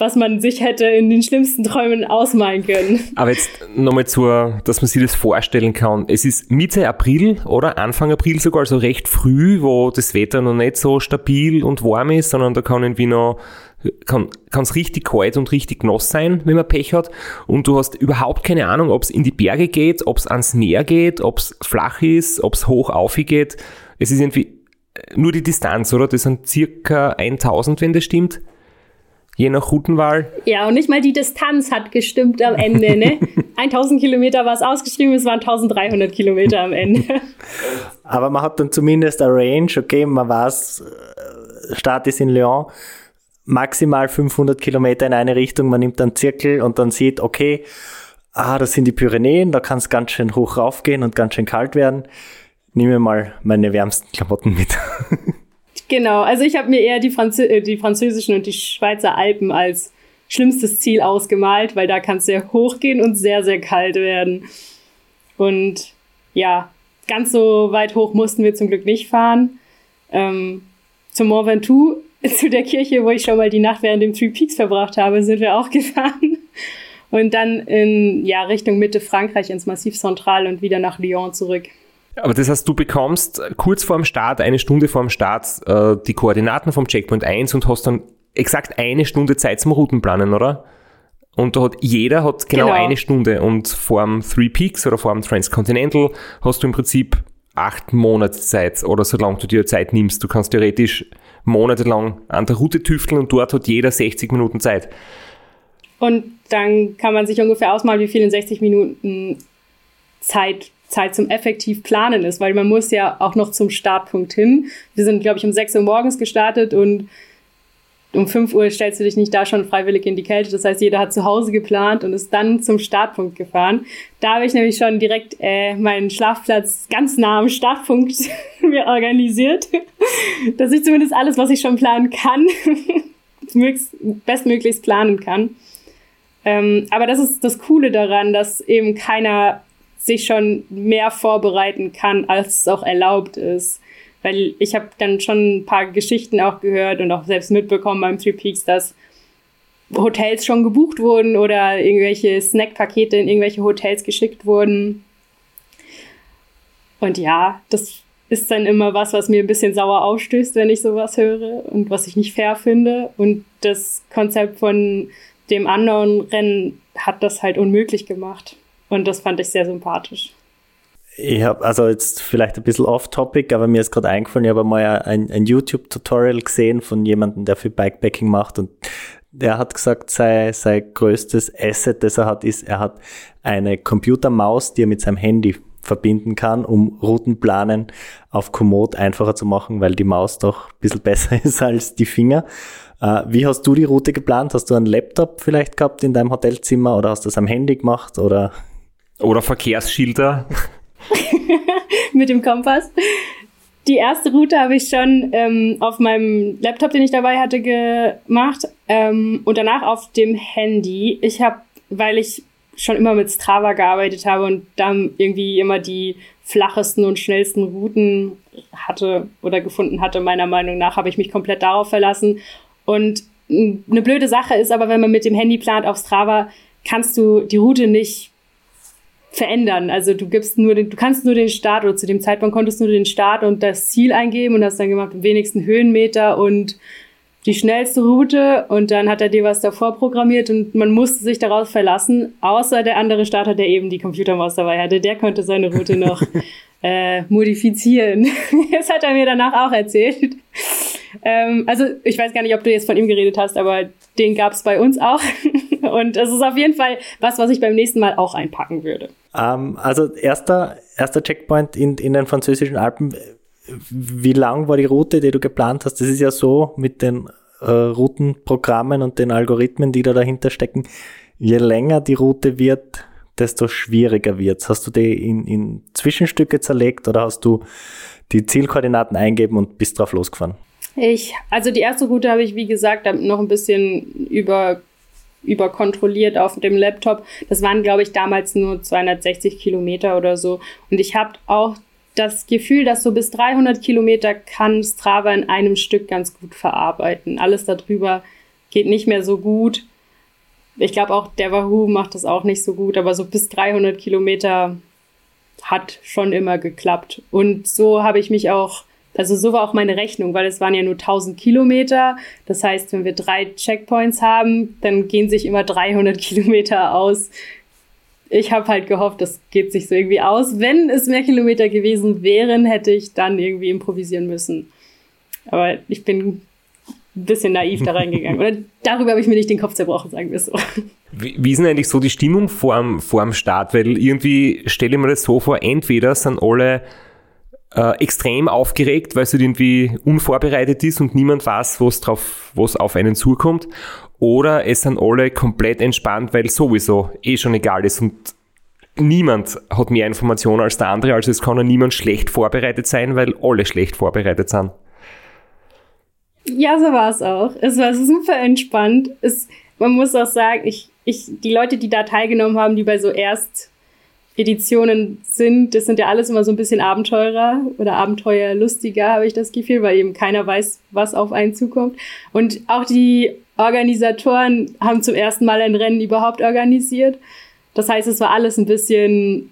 was man sich hätte in den schlimmsten Träumen ausmalen können. Aber jetzt nochmal zur, dass man sich das vorstellen kann. Es ist Mitte April oder Anfang April sogar, also recht früh, wo das Wetter noch nicht so stabil und warm ist, sondern da kann irgendwie noch kann es richtig kalt und richtig nass sein, wenn man Pech hat. Und du hast überhaupt keine Ahnung, ob es in die Berge geht, ob es ans Meer geht, ob es flach ist, ob es hoch auf geht. Es ist irgendwie äh, nur die Distanz, oder? Das sind circa 1000, wenn das stimmt. Je nach Routenwahl. Ja, und nicht mal die Distanz hat gestimmt am Ende. Ne? 1000 Kilometer war es ausgeschrieben, es waren 1300 Kilometer am Ende. Aber man hat dann zumindest eine Range, okay, man weiß, äh, Start ist in Lyon maximal 500 Kilometer in eine Richtung, man nimmt einen Zirkel und dann sieht, okay, ah, das sind die Pyrenäen, da kann es ganz schön hoch raufgehen und ganz schön kalt werden. Nehme mal meine wärmsten Klamotten mit. genau, also ich habe mir eher die, Franzö äh, die französischen und die Schweizer Alpen als schlimmstes Ziel ausgemalt, weil da kann es sehr hoch gehen und sehr, sehr kalt werden. Und ja, ganz so weit hoch mussten wir zum Glück nicht fahren. Ähm, zum Mont Ventoux zu der Kirche, wo ich schon mal die Nacht während dem Three Peaks verbracht habe, sind wir auch gefahren. Und dann in ja, Richtung Mitte Frankreich ins Massiv Central und wieder nach Lyon zurück. Aber das heißt, du bekommst kurz vor dem Start, eine Stunde vor dem Start, äh, die Koordinaten vom Checkpoint 1 und hast dann exakt eine Stunde Zeit zum Routenplanen, oder? Und da hat jeder hat genau, genau. eine Stunde und vor dem Three Peaks oder vor dem Transcontinental hast du im Prinzip acht Monate Zeit oder solange du dir Zeit nimmst. Du kannst theoretisch monatelang an der Route tüfteln und dort hat jeder 60 Minuten Zeit. Und dann kann man sich ungefähr ausmalen, wie viel in 60 Minuten Zeit, Zeit zum effektiv planen ist, weil man muss ja auch noch zum Startpunkt hin. Wir sind, glaube ich, um 6 Uhr morgens gestartet und um 5 Uhr stellst du dich nicht da schon freiwillig in die Kälte. Das heißt, jeder hat zu Hause geplant und ist dann zum Startpunkt gefahren. Da habe ich nämlich schon direkt äh, meinen Schlafplatz ganz nah am Startpunkt mir organisiert, dass ich zumindest alles, was ich schon planen kann, bestmöglichst planen kann. Ähm, aber das ist das Coole daran, dass eben keiner sich schon mehr vorbereiten kann, als es auch erlaubt ist. Weil ich habe dann schon ein paar Geschichten auch gehört und auch selbst mitbekommen beim Three Peaks, dass Hotels schon gebucht wurden oder irgendwelche Snackpakete in irgendwelche Hotels geschickt wurden. Und ja, das ist dann immer was, was mir ein bisschen sauer aufstößt, wenn ich sowas höre und was ich nicht fair finde. Und das Konzept von dem anderen Rennen hat das halt unmöglich gemacht. Und das fand ich sehr sympathisch. Ich habe also jetzt vielleicht ein bisschen off-topic, aber mir ist gerade eingefallen, ich habe mal ein, ein YouTube-Tutorial gesehen von jemandem, der viel Bikepacking macht und der hat gesagt, sein, sein größtes Asset, das er hat, ist, er hat eine Computermaus, die er mit seinem Handy verbinden kann, um Routenplanen auf Komoot einfacher zu machen, weil die Maus doch ein bisschen besser ist als die Finger. Äh, wie hast du die Route geplant? Hast du einen Laptop vielleicht gehabt in deinem Hotelzimmer oder hast du es am Handy gemacht oder? Oder Verkehrsschilder. Mit dem Kompass. Die erste Route habe ich schon ähm, auf meinem Laptop, den ich dabei hatte, gemacht ähm, und danach auf dem Handy. Ich habe, weil ich schon immer mit Strava gearbeitet habe und dann irgendwie immer die flachesten und schnellsten Routen hatte oder gefunden hatte, meiner Meinung nach, habe ich mich komplett darauf verlassen. Und eine blöde Sache ist aber, wenn man mit dem Handy plant auf Strava, kannst du die Route nicht verändern. Also du gibst nur den, du kannst nur den Start oder zu dem Zeitpunkt konntest du nur den Start und das Ziel eingeben und hast dann gemacht, wenigsten Höhenmeter und die schnellste Route und dann hat er dir was davor programmiert und man musste sich darauf verlassen, außer der andere Starter, der eben die Computermaus dabei hatte, der konnte seine Route noch äh, modifizieren. das hat er mir danach auch erzählt. Ähm, also ich weiß gar nicht, ob du jetzt von ihm geredet hast, aber den gab es bei uns auch. und es ist auf jeden Fall was, was ich beim nächsten Mal auch einpacken würde. Ähm, also erster, erster Checkpoint in, in den französischen Alpen wie lang war die Route, die du geplant hast? Das ist ja so mit den äh, Routenprogrammen und den Algorithmen, die da dahinter stecken. Je länger die Route wird, desto schwieriger wird's. Hast du die in, in Zwischenstücke zerlegt oder hast du die Zielkoordinaten eingeben und bist drauf losgefahren? Ich, also die erste Route habe ich, wie gesagt, noch ein bisschen über überkontrolliert auf dem Laptop. Das waren, glaube ich, damals nur 260 Kilometer oder so. Und ich habe auch das Gefühl, dass so bis 300 Kilometer kann Strava in einem Stück ganz gut verarbeiten. Alles darüber geht nicht mehr so gut. Ich glaube auch der Wahoo macht das auch nicht so gut, aber so bis 300 Kilometer hat schon immer geklappt. Und so habe ich mich auch, also so war auch meine Rechnung, weil es waren ja nur 1000 Kilometer. Das heißt, wenn wir drei Checkpoints haben, dann gehen sich immer 300 Kilometer aus ich habe halt gehofft, das geht sich so irgendwie aus. Wenn es mehr Kilometer gewesen wären, hätte ich dann irgendwie improvisieren müssen. Aber ich bin ein bisschen naiv da reingegangen. Oder darüber habe ich mir nicht den Kopf zerbrochen, sagen wir so. Wie, wie ist denn eigentlich so die Stimmung vorm, vorm Start? Weil irgendwie stelle ich mir das so vor, entweder sind alle äh, extrem aufgeregt, weil es halt irgendwie unvorbereitet ist und niemand weiß, was drauf, was auf einen zukommt. Oder es sind alle komplett entspannt, weil sowieso eh schon egal ist und niemand hat mehr Informationen als der andere, also es kann auch niemand schlecht vorbereitet sein, weil alle schlecht vorbereitet sind. Ja, so war es auch. Es war super entspannt. Es, man muss auch sagen, ich, ich, die Leute, die da teilgenommen haben, die bei so erst Editionen sind, das sind ja alles immer so ein bisschen Abenteurer oder Abenteuerlustiger, habe ich das Gefühl, weil eben keiner weiß, was auf einen zukommt. Und auch die Organisatoren haben zum ersten Mal ein Rennen überhaupt organisiert. Das heißt, es war alles ein bisschen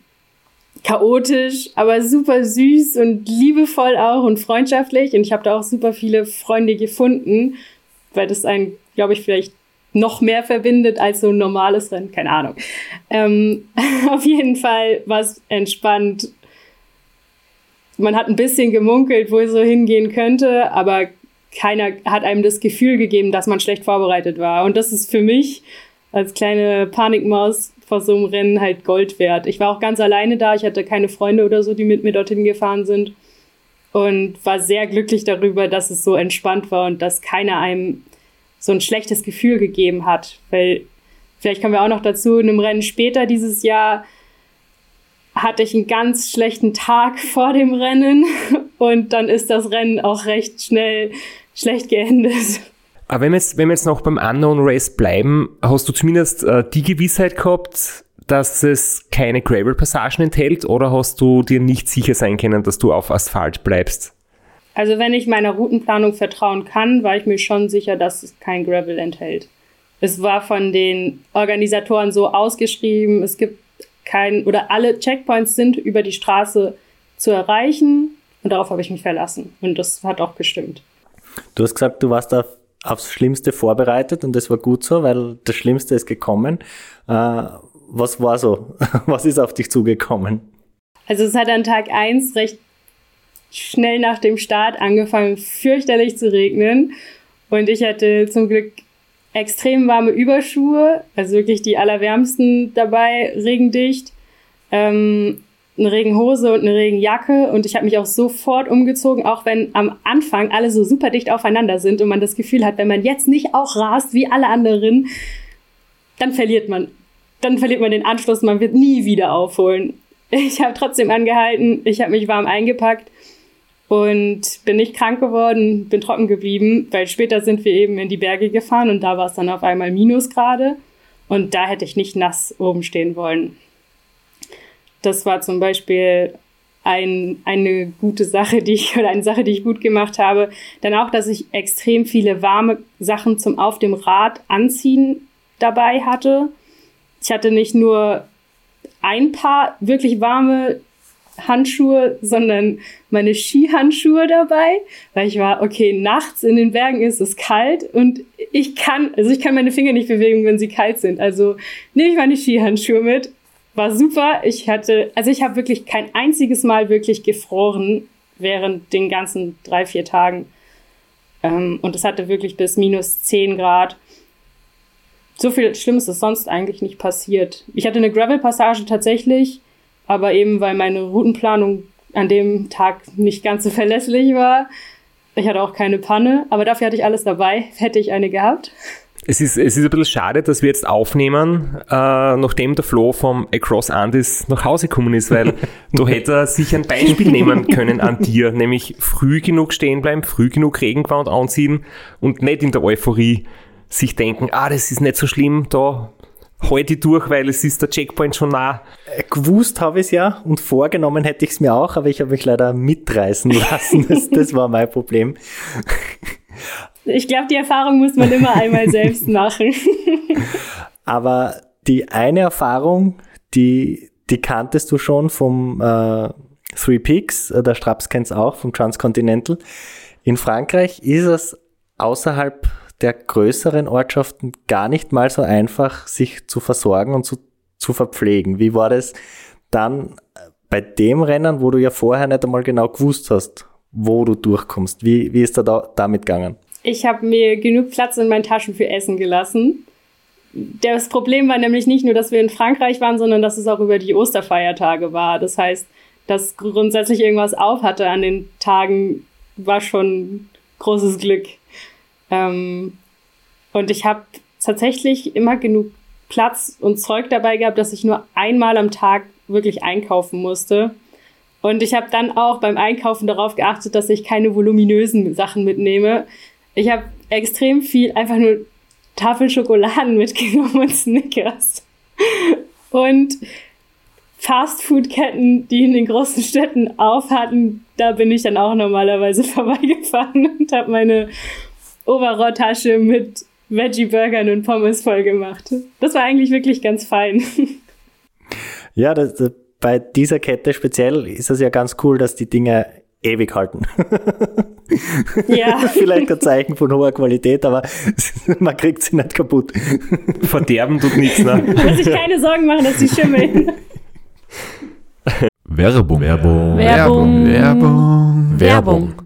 chaotisch, aber super süß und liebevoll auch und freundschaftlich. Und ich habe da auch super viele Freunde gefunden, weil das einen, glaube ich, vielleicht noch mehr verbindet als so ein normales Rennen. Keine Ahnung. Ähm, auf jeden Fall war es entspannt. Man hat ein bisschen gemunkelt, wo es so hingehen könnte, aber keiner hat einem das Gefühl gegeben, dass man schlecht vorbereitet war. Und das ist für mich als kleine Panikmaus vor so einem Rennen halt Gold wert. Ich war auch ganz alleine da. Ich hatte keine Freunde oder so, die mit mir dorthin gefahren sind. Und war sehr glücklich darüber, dass es so entspannt war und dass keiner einem so ein schlechtes Gefühl gegeben hat. Weil, vielleicht kommen wir auch noch dazu, in einem Rennen später dieses Jahr hatte ich einen ganz schlechten Tag vor dem Rennen und dann ist das Rennen auch recht schnell schlecht geendet. Aber wenn wir jetzt, wenn wir jetzt noch beim Unknown Race bleiben, hast du zumindest äh, die Gewissheit gehabt, dass es keine Gravel-Passagen enthält oder hast du dir nicht sicher sein können, dass du auf Asphalt bleibst? Also wenn ich meiner Routenplanung vertrauen kann, war ich mir schon sicher, dass es kein Gravel enthält. Es war von den Organisatoren so ausgeschrieben, es gibt kein oder alle Checkpoints sind über die Straße zu erreichen und darauf habe ich mich verlassen und das hat auch gestimmt. Du hast gesagt, du warst auf, aufs Schlimmste vorbereitet und das war gut so, weil das Schlimmste ist gekommen. Äh, was war so? Was ist auf dich zugekommen? Also es hat an Tag 1 recht schnell nach dem Start angefangen, fürchterlich zu regnen. Und ich hatte zum Glück extrem warme Überschuhe, also wirklich die allerwärmsten dabei, regendicht. Ähm, eine Regenhose und eine Regenjacke und ich habe mich auch sofort umgezogen, auch wenn am Anfang alle so super dicht aufeinander sind und man das Gefühl hat, wenn man jetzt nicht auch rast wie alle anderen, dann verliert man. Dann verliert man den Anschluss, man wird nie wieder aufholen. Ich habe trotzdem angehalten, ich habe mich warm eingepackt und bin nicht krank geworden, bin trocken geblieben, weil später sind wir eben in die Berge gefahren und da war es dann auf einmal Minusgrade und da hätte ich nicht nass oben stehen wollen. Das war zum Beispiel ein, eine gute Sache, die ich, oder eine Sache, die ich gut gemacht habe. Dann auch, dass ich extrem viele warme Sachen zum auf dem Rad anziehen dabei hatte. Ich hatte nicht nur ein paar wirklich warme Handschuhe, sondern meine Skihandschuhe dabei, weil ich war, okay, nachts in den Bergen ist es kalt und ich kann, also ich kann meine Finger nicht bewegen, wenn sie kalt sind. Also nehme ich meine Skihandschuhe mit. War super. Ich hatte, also ich habe wirklich kein einziges Mal wirklich gefroren während den ganzen drei, vier Tagen. Ähm, und es hatte wirklich bis minus zehn Grad. So viel Schlimmes ist sonst eigentlich nicht passiert. Ich hatte eine Gravel-Passage tatsächlich, aber eben weil meine Routenplanung an dem Tag nicht ganz so verlässlich war. Ich hatte auch keine Panne, aber dafür hatte ich alles dabei. Hätte ich eine gehabt. Es ist, es ist ein bisschen schade, dass wir jetzt aufnehmen, äh, nachdem der Flo vom Across Andes nach Hause gekommen ist, weil du hätte er sich ein Beispiel nehmen können an dir, nämlich früh genug stehen bleiben, früh genug Regengewand anziehen und nicht in der Euphorie sich denken, ah, das ist nicht so schlimm, da halte ich durch, weil es ist der Checkpoint schon nah. Äh, Gewusst habe ich es ja und vorgenommen hätte ich es mir auch, aber ich habe mich leider mitreißen lassen. Das, das war mein Problem. Ich glaube, die Erfahrung muss man immer einmal selbst machen. Aber die eine Erfahrung, die, die kanntest du schon vom äh, Three Peaks, äh, der Straps kennt es auch, vom Transcontinental. In Frankreich ist es außerhalb der größeren Ortschaften gar nicht mal so einfach, sich zu versorgen und zu, zu verpflegen. Wie war das dann bei dem Rennen, wo du ja vorher nicht einmal genau gewusst hast, wo du durchkommst? Wie, wie ist da, da damit gegangen? Ich habe mir genug Platz in meinen Taschen für Essen gelassen. Das Problem war nämlich nicht nur, dass wir in Frankreich waren, sondern dass es auch über die Osterfeiertage war. Das heißt, dass grundsätzlich irgendwas auf hatte an den Tagen, war schon großes Glück. Ähm, und ich habe tatsächlich immer genug Platz und Zeug dabei gehabt, dass ich nur einmal am Tag wirklich einkaufen musste. Und ich habe dann auch beim Einkaufen darauf geachtet, dass ich keine voluminösen Sachen mitnehme, ich habe extrem viel einfach nur Tafel Schokoladen mitgenommen und Snickers. Und Fastfood-Ketten, die in den großen Städten auf hatten, da bin ich dann auch normalerweise vorbeigefahren und habe meine Oberrohrtasche mit Veggie-Burgern und Pommes voll gemacht. Das war eigentlich wirklich ganz fein. Ja, das, das, bei dieser Kette speziell ist es ja ganz cool, dass die Dinge ewig halten. Ja. Vielleicht ein Zeichen von hoher Qualität, aber man kriegt sie nicht kaputt. Verderben tut nichts, ne? Muss ich keine Sorgen machen, dass die schimmeln. Werbung. Werbung. Werbung. Werbung. Werbung.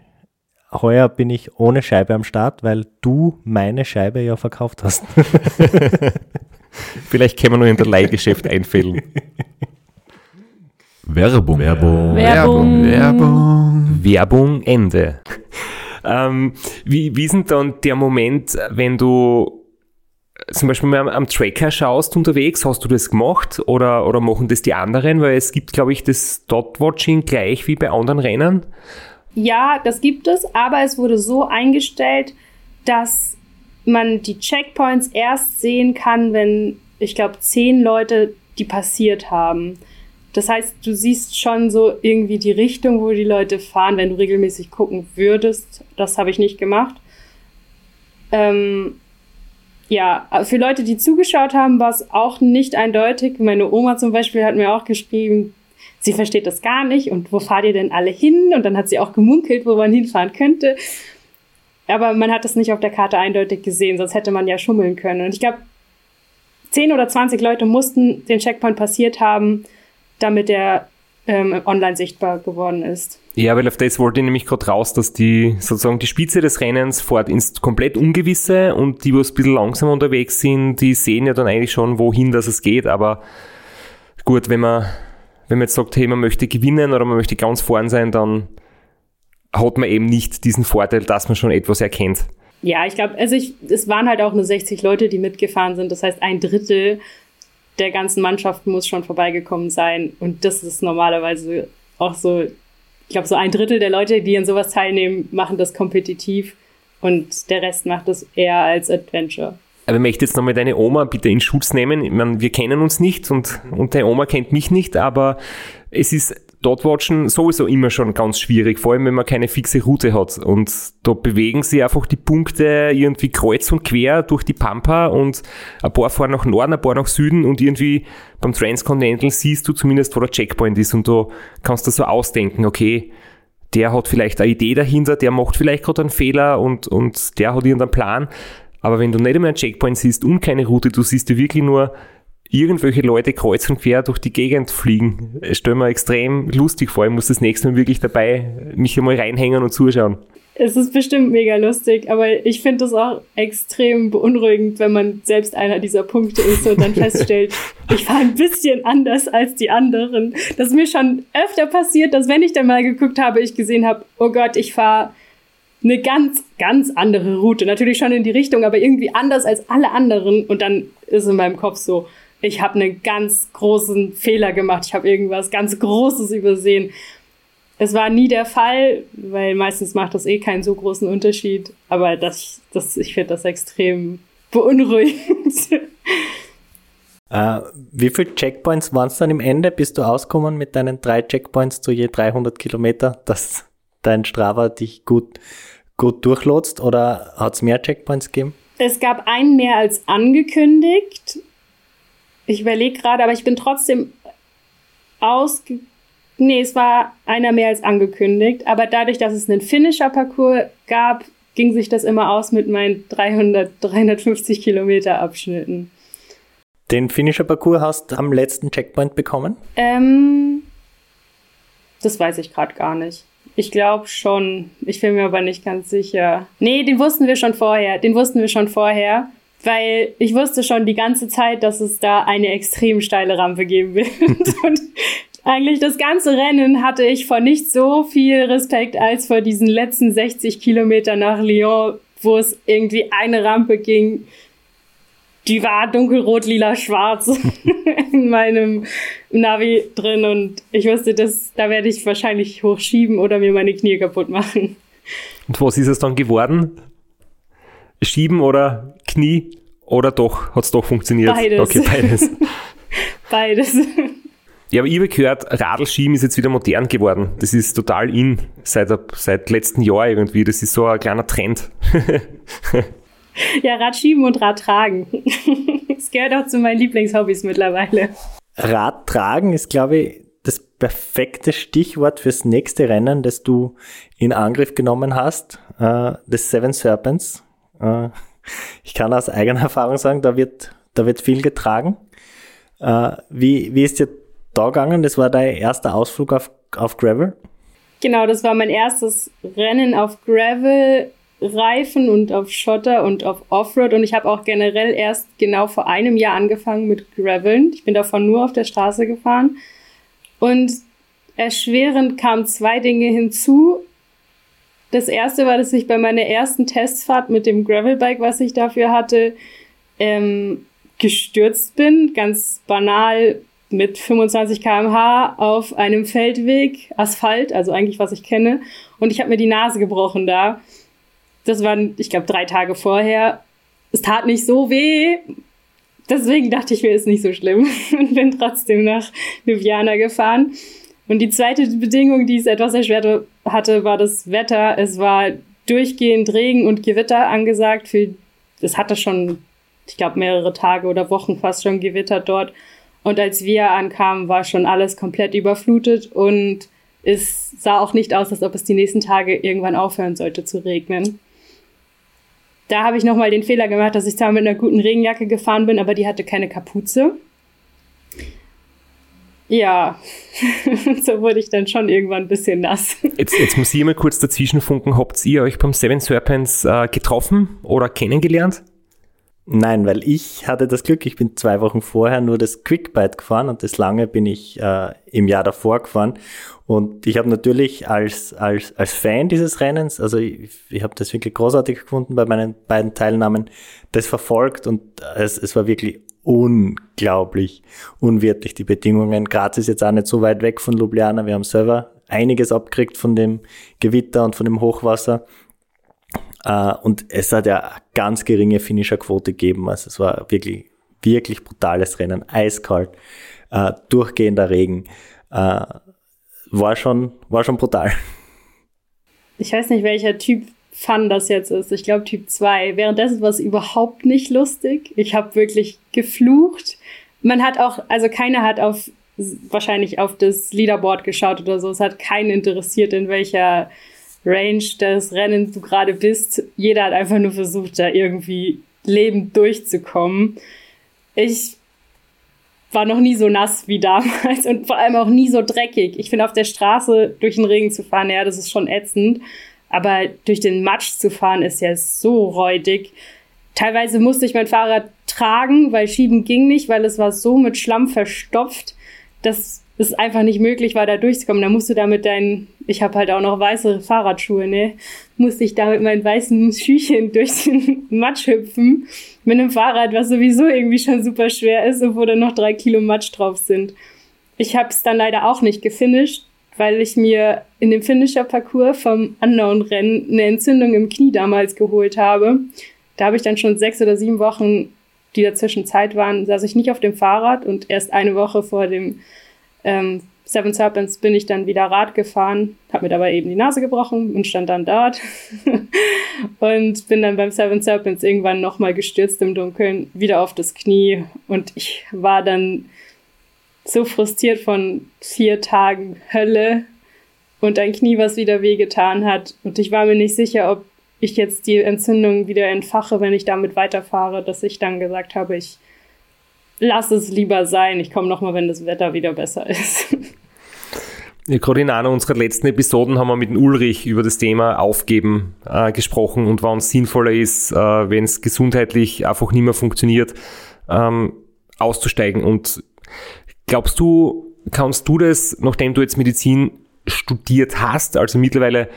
Heuer bin ich ohne Scheibe am Start, weil du meine Scheibe ja verkauft hast. Vielleicht können wir nur in der Leihgeschäft einfällen. Werbung. Werbung. Werbung. Werbung. Werbung Ende. ähm, wie, wie ist denn dann der Moment, wenn du zum Beispiel mal am, am Tracker schaust unterwegs, hast du das gemacht oder, oder machen das die anderen? Weil es gibt, glaube ich, das Dot-Watching gleich wie bei anderen Rennen. Ja, das gibt es, aber es wurde so eingestellt, dass man die Checkpoints erst sehen kann, wenn, ich glaube, zehn Leute die passiert haben. Das heißt, du siehst schon so irgendwie die Richtung, wo die Leute fahren, wenn du regelmäßig gucken würdest. Das habe ich nicht gemacht. Ähm, ja, für Leute, die zugeschaut haben, war es auch nicht eindeutig. Meine Oma zum Beispiel hat mir auch geschrieben, sie versteht das gar nicht und wo fahrt ihr denn alle hin? Und dann hat sie auch gemunkelt, wo man hinfahren könnte. Aber man hat das nicht auf der Karte eindeutig gesehen, sonst hätte man ja schummeln können. Und ich glaube, 10 oder 20 Leute mussten den Checkpoint passiert haben, damit er ähm, online sichtbar geworden ist. Ja, weil auf das wollte ich nämlich gerade raus, dass die sozusagen die Spitze des Rennens fährt ins komplett Ungewisse und die, was ein bisschen langsamer unterwegs sind, die sehen ja dann eigentlich schon, wohin das es geht. Aber gut, wenn man, wenn man jetzt sagt, hey, man möchte gewinnen oder man möchte ganz vorn sein, dann hat man eben nicht diesen Vorteil, dass man schon etwas erkennt. Ja, ich glaube, also ich, es waren halt auch nur 60 Leute, die mitgefahren sind. Das heißt, ein Drittel der ganzen Mannschaft muss schon vorbeigekommen sein. Und das ist normalerweise auch so, ich glaube, so ein Drittel der Leute, die an sowas teilnehmen, machen das kompetitiv und der Rest macht das eher als Adventure. Aber ich möchte jetzt nochmal deine Oma bitte in Schutz nehmen. Ich meine, wir kennen uns nicht und, und deine Oma kennt mich nicht, aber es ist dort watchen sowieso immer schon ganz schwierig, vor allem wenn man keine fixe Route hat. Und da bewegen sich einfach die Punkte irgendwie kreuz und quer durch die Pampa und ein paar fahren nach Norden, ein paar nach Süden und irgendwie beim Transcontinental siehst du zumindest, wo der Checkpoint ist und du kannst du so ausdenken, okay, der hat vielleicht eine Idee dahinter, der macht vielleicht gerade einen Fehler und, und der hat irgendeinen Plan. Aber wenn du nicht einmal einen Checkpoint siehst und keine Route, du siehst ja wirklich nur irgendwelche Leute kreuz und quer durch die Gegend fliegen. Es stellt mir extrem lustig vor. Ich muss das nächste Mal wirklich dabei mich einmal reinhängen und zuschauen. Es ist bestimmt mega lustig, aber ich finde es auch extrem beunruhigend, wenn man selbst einer dieser Punkte ist und dann feststellt, ich fahre ein bisschen anders als die anderen. Das ist mir schon öfter passiert, dass wenn ich dann mal geguckt habe, ich gesehen habe, oh Gott, ich fahre eine ganz, ganz andere Route. Natürlich schon in die Richtung, aber irgendwie anders als alle anderen. Und dann ist in meinem Kopf so, ich habe einen ganz großen Fehler gemacht, ich habe irgendwas ganz Großes übersehen. Es war nie der Fall, weil meistens macht das eh keinen so großen Unterschied. Aber das, das, ich finde das extrem beunruhigend. Äh, wie viele Checkpoints waren es dann im Ende? Bist du ausgekommen mit deinen drei Checkpoints zu je 300 Kilometer, dass dein Strava dich gut, gut durchlotst? Oder hat es mehr Checkpoints gegeben? Es gab einen mehr als angekündigt. Ich überlege gerade, aber ich bin trotzdem ausge... Nee, es war einer mehr als angekündigt. Aber dadurch, dass es einen Finisher-Parcours gab, ging sich das immer aus mit meinen 300, 350 Kilometer Abschnitten. Den Finisher-Parcours hast du am letzten Checkpoint bekommen? Ähm, das weiß ich gerade gar nicht. Ich glaube schon. Ich bin mir aber nicht ganz sicher. Nee, den wussten wir schon vorher. Den wussten wir schon vorher. Weil ich wusste schon die ganze Zeit, dass es da eine extrem steile Rampe geben wird. Und eigentlich das ganze Rennen hatte ich vor nicht so viel Respekt als vor diesen letzten 60 Kilometer nach Lyon, wo es irgendwie eine Rampe ging. Die war dunkelrot, lila, schwarz in meinem Navi drin und ich wusste, dass da werde ich wahrscheinlich hochschieben oder mir meine Knie kaputt machen. Und was ist es dann geworden? Schieben oder Knie oder doch, hat es doch funktioniert? Beides. Okay, beides. Beides. Ja, aber ich habe gehört, Radlschieben ist jetzt wieder modern geworden. Das ist total in seit, seit letztem Jahr irgendwie. Das ist so ein kleiner Trend. ja, Radschieben und Radtragen. Das gehört auch zu meinen Lieblingshobbys mittlerweile. Radtragen ist, glaube ich, das perfekte Stichwort fürs nächste Rennen, das du in Angriff genommen hast, äh, das Seven Serpents. Äh, ich kann aus eigener Erfahrung sagen, da wird, da wird viel getragen. Äh, wie, wie ist dir da gegangen? Das war dein erster Ausflug auf, auf Gravel? Genau, das war mein erstes Rennen auf Gravel. Reifen und auf Schotter und auf Offroad und ich habe auch generell erst genau vor einem Jahr angefangen mit Graveln. Ich bin davon nur auf der Straße gefahren und erschwerend kamen zwei Dinge hinzu. Das erste war, dass ich bei meiner ersten Testfahrt mit dem Gravelbike, was ich dafür hatte, ähm, gestürzt bin, ganz banal mit 25 km/h auf einem Feldweg, Asphalt, also eigentlich was ich kenne, und ich habe mir die Nase gebrochen da. Das waren, ich glaube, drei Tage vorher. Es tat nicht so weh. Deswegen dachte ich mir, ist nicht so schlimm und bin trotzdem nach Ljubljana gefahren. Und die zweite Bedingung, die es etwas erschwert hatte, war das Wetter. Es war durchgehend Regen und Gewitter angesagt. Es hatte schon, ich glaube, mehrere Tage oder Wochen fast schon gewittert dort. Und als wir ankamen, war schon alles komplett überflutet und es sah auch nicht aus, als ob es die nächsten Tage irgendwann aufhören sollte zu regnen. Da habe ich nochmal den Fehler gemacht, dass ich zwar mit einer guten Regenjacke gefahren bin, aber die hatte keine Kapuze. Ja, so wurde ich dann schon irgendwann ein bisschen nass. Jetzt, jetzt muss ich mal kurz dazwischenfunken. Habt ihr euch beim Seven Serpents äh, getroffen oder kennengelernt? Nein, weil ich hatte das Glück, ich bin zwei Wochen vorher nur das Quickbite gefahren und das lange bin ich äh, im Jahr davor gefahren. Und ich habe natürlich als, als, als Fan dieses Rennens, also ich, ich habe das wirklich großartig gefunden bei meinen beiden Teilnahmen, das verfolgt und es, es war wirklich unglaublich unwirtlich, die Bedingungen. Graz ist jetzt auch nicht so weit weg von Ljubljana. Wir haben selber einiges abgekriegt von dem Gewitter und von dem Hochwasser. Uh, und es hat ja ganz geringe Finisher-Quote gegeben. Also es war wirklich, wirklich brutales Rennen. Eiskalt, uh, durchgehender Regen. Uh, war schon, war schon brutal. Ich weiß nicht, welcher Typ Fun das jetzt ist. Ich glaube Typ 2. Währenddessen war es überhaupt nicht lustig. Ich habe wirklich geflucht. Man hat auch, also keiner hat auf wahrscheinlich auf das Leaderboard geschaut oder so. Es hat keinen interessiert, in welcher Range des Rennens du gerade bist. Jeder hat einfach nur versucht, da irgendwie lebend durchzukommen. Ich war noch nie so nass wie damals und vor allem auch nie so dreckig. Ich finde, auf der Straße durch den Regen zu fahren, ja, das ist schon ätzend. Aber durch den Matsch zu fahren ist ja so räudig. Teilweise musste ich mein Fahrrad tragen, weil Schieben ging nicht, weil es war so mit Schlamm verstopft, dass es einfach nicht möglich war, da durchzukommen. Da musst du da mit deinen, ich habe halt auch noch weiße Fahrradschuhe, ne? Musste ich da mit meinen weißen Schüchen durch den Matsch hüpfen. Mit einem Fahrrad, was sowieso irgendwie schon super schwer ist wo dann noch drei Kilo Matsch drauf sind. Ich habe es dann leider auch nicht gefinisht, weil ich mir in dem Finisher-Parcours vom Unknown-Rennen eine Entzündung im Knie damals geholt habe. Da habe ich dann schon sechs oder sieben Wochen, die dazwischen Zeit waren, saß ich nicht auf dem Fahrrad und erst eine Woche vor dem ähm, Seven Serpents bin ich dann wieder Rad gefahren, habe mir dabei eben die Nase gebrochen und stand dann dort. Und bin dann beim Seven Serpents irgendwann nochmal gestürzt im Dunkeln, wieder auf das Knie. Und ich war dann so frustriert von vier Tagen Hölle und ein Knie, was wieder wehgetan hat. Und ich war mir nicht sicher, ob ich jetzt die Entzündung wieder entfache, wenn ich damit weiterfahre, dass ich dann gesagt habe, ich lass es lieber sein. Ich komme nochmal, wenn das Wetter wieder besser ist. Ja, gerade in einer unserer letzten Episoden haben wir mit Ulrich über das Thema Aufgeben äh, gesprochen und wann es sinnvoller ist, äh, wenn es gesundheitlich einfach nicht mehr funktioniert, ähm, auszusteigen. Und glaubst du, kannst du das, nachdem du jetzt Medizin studiert hast, also mittlerweile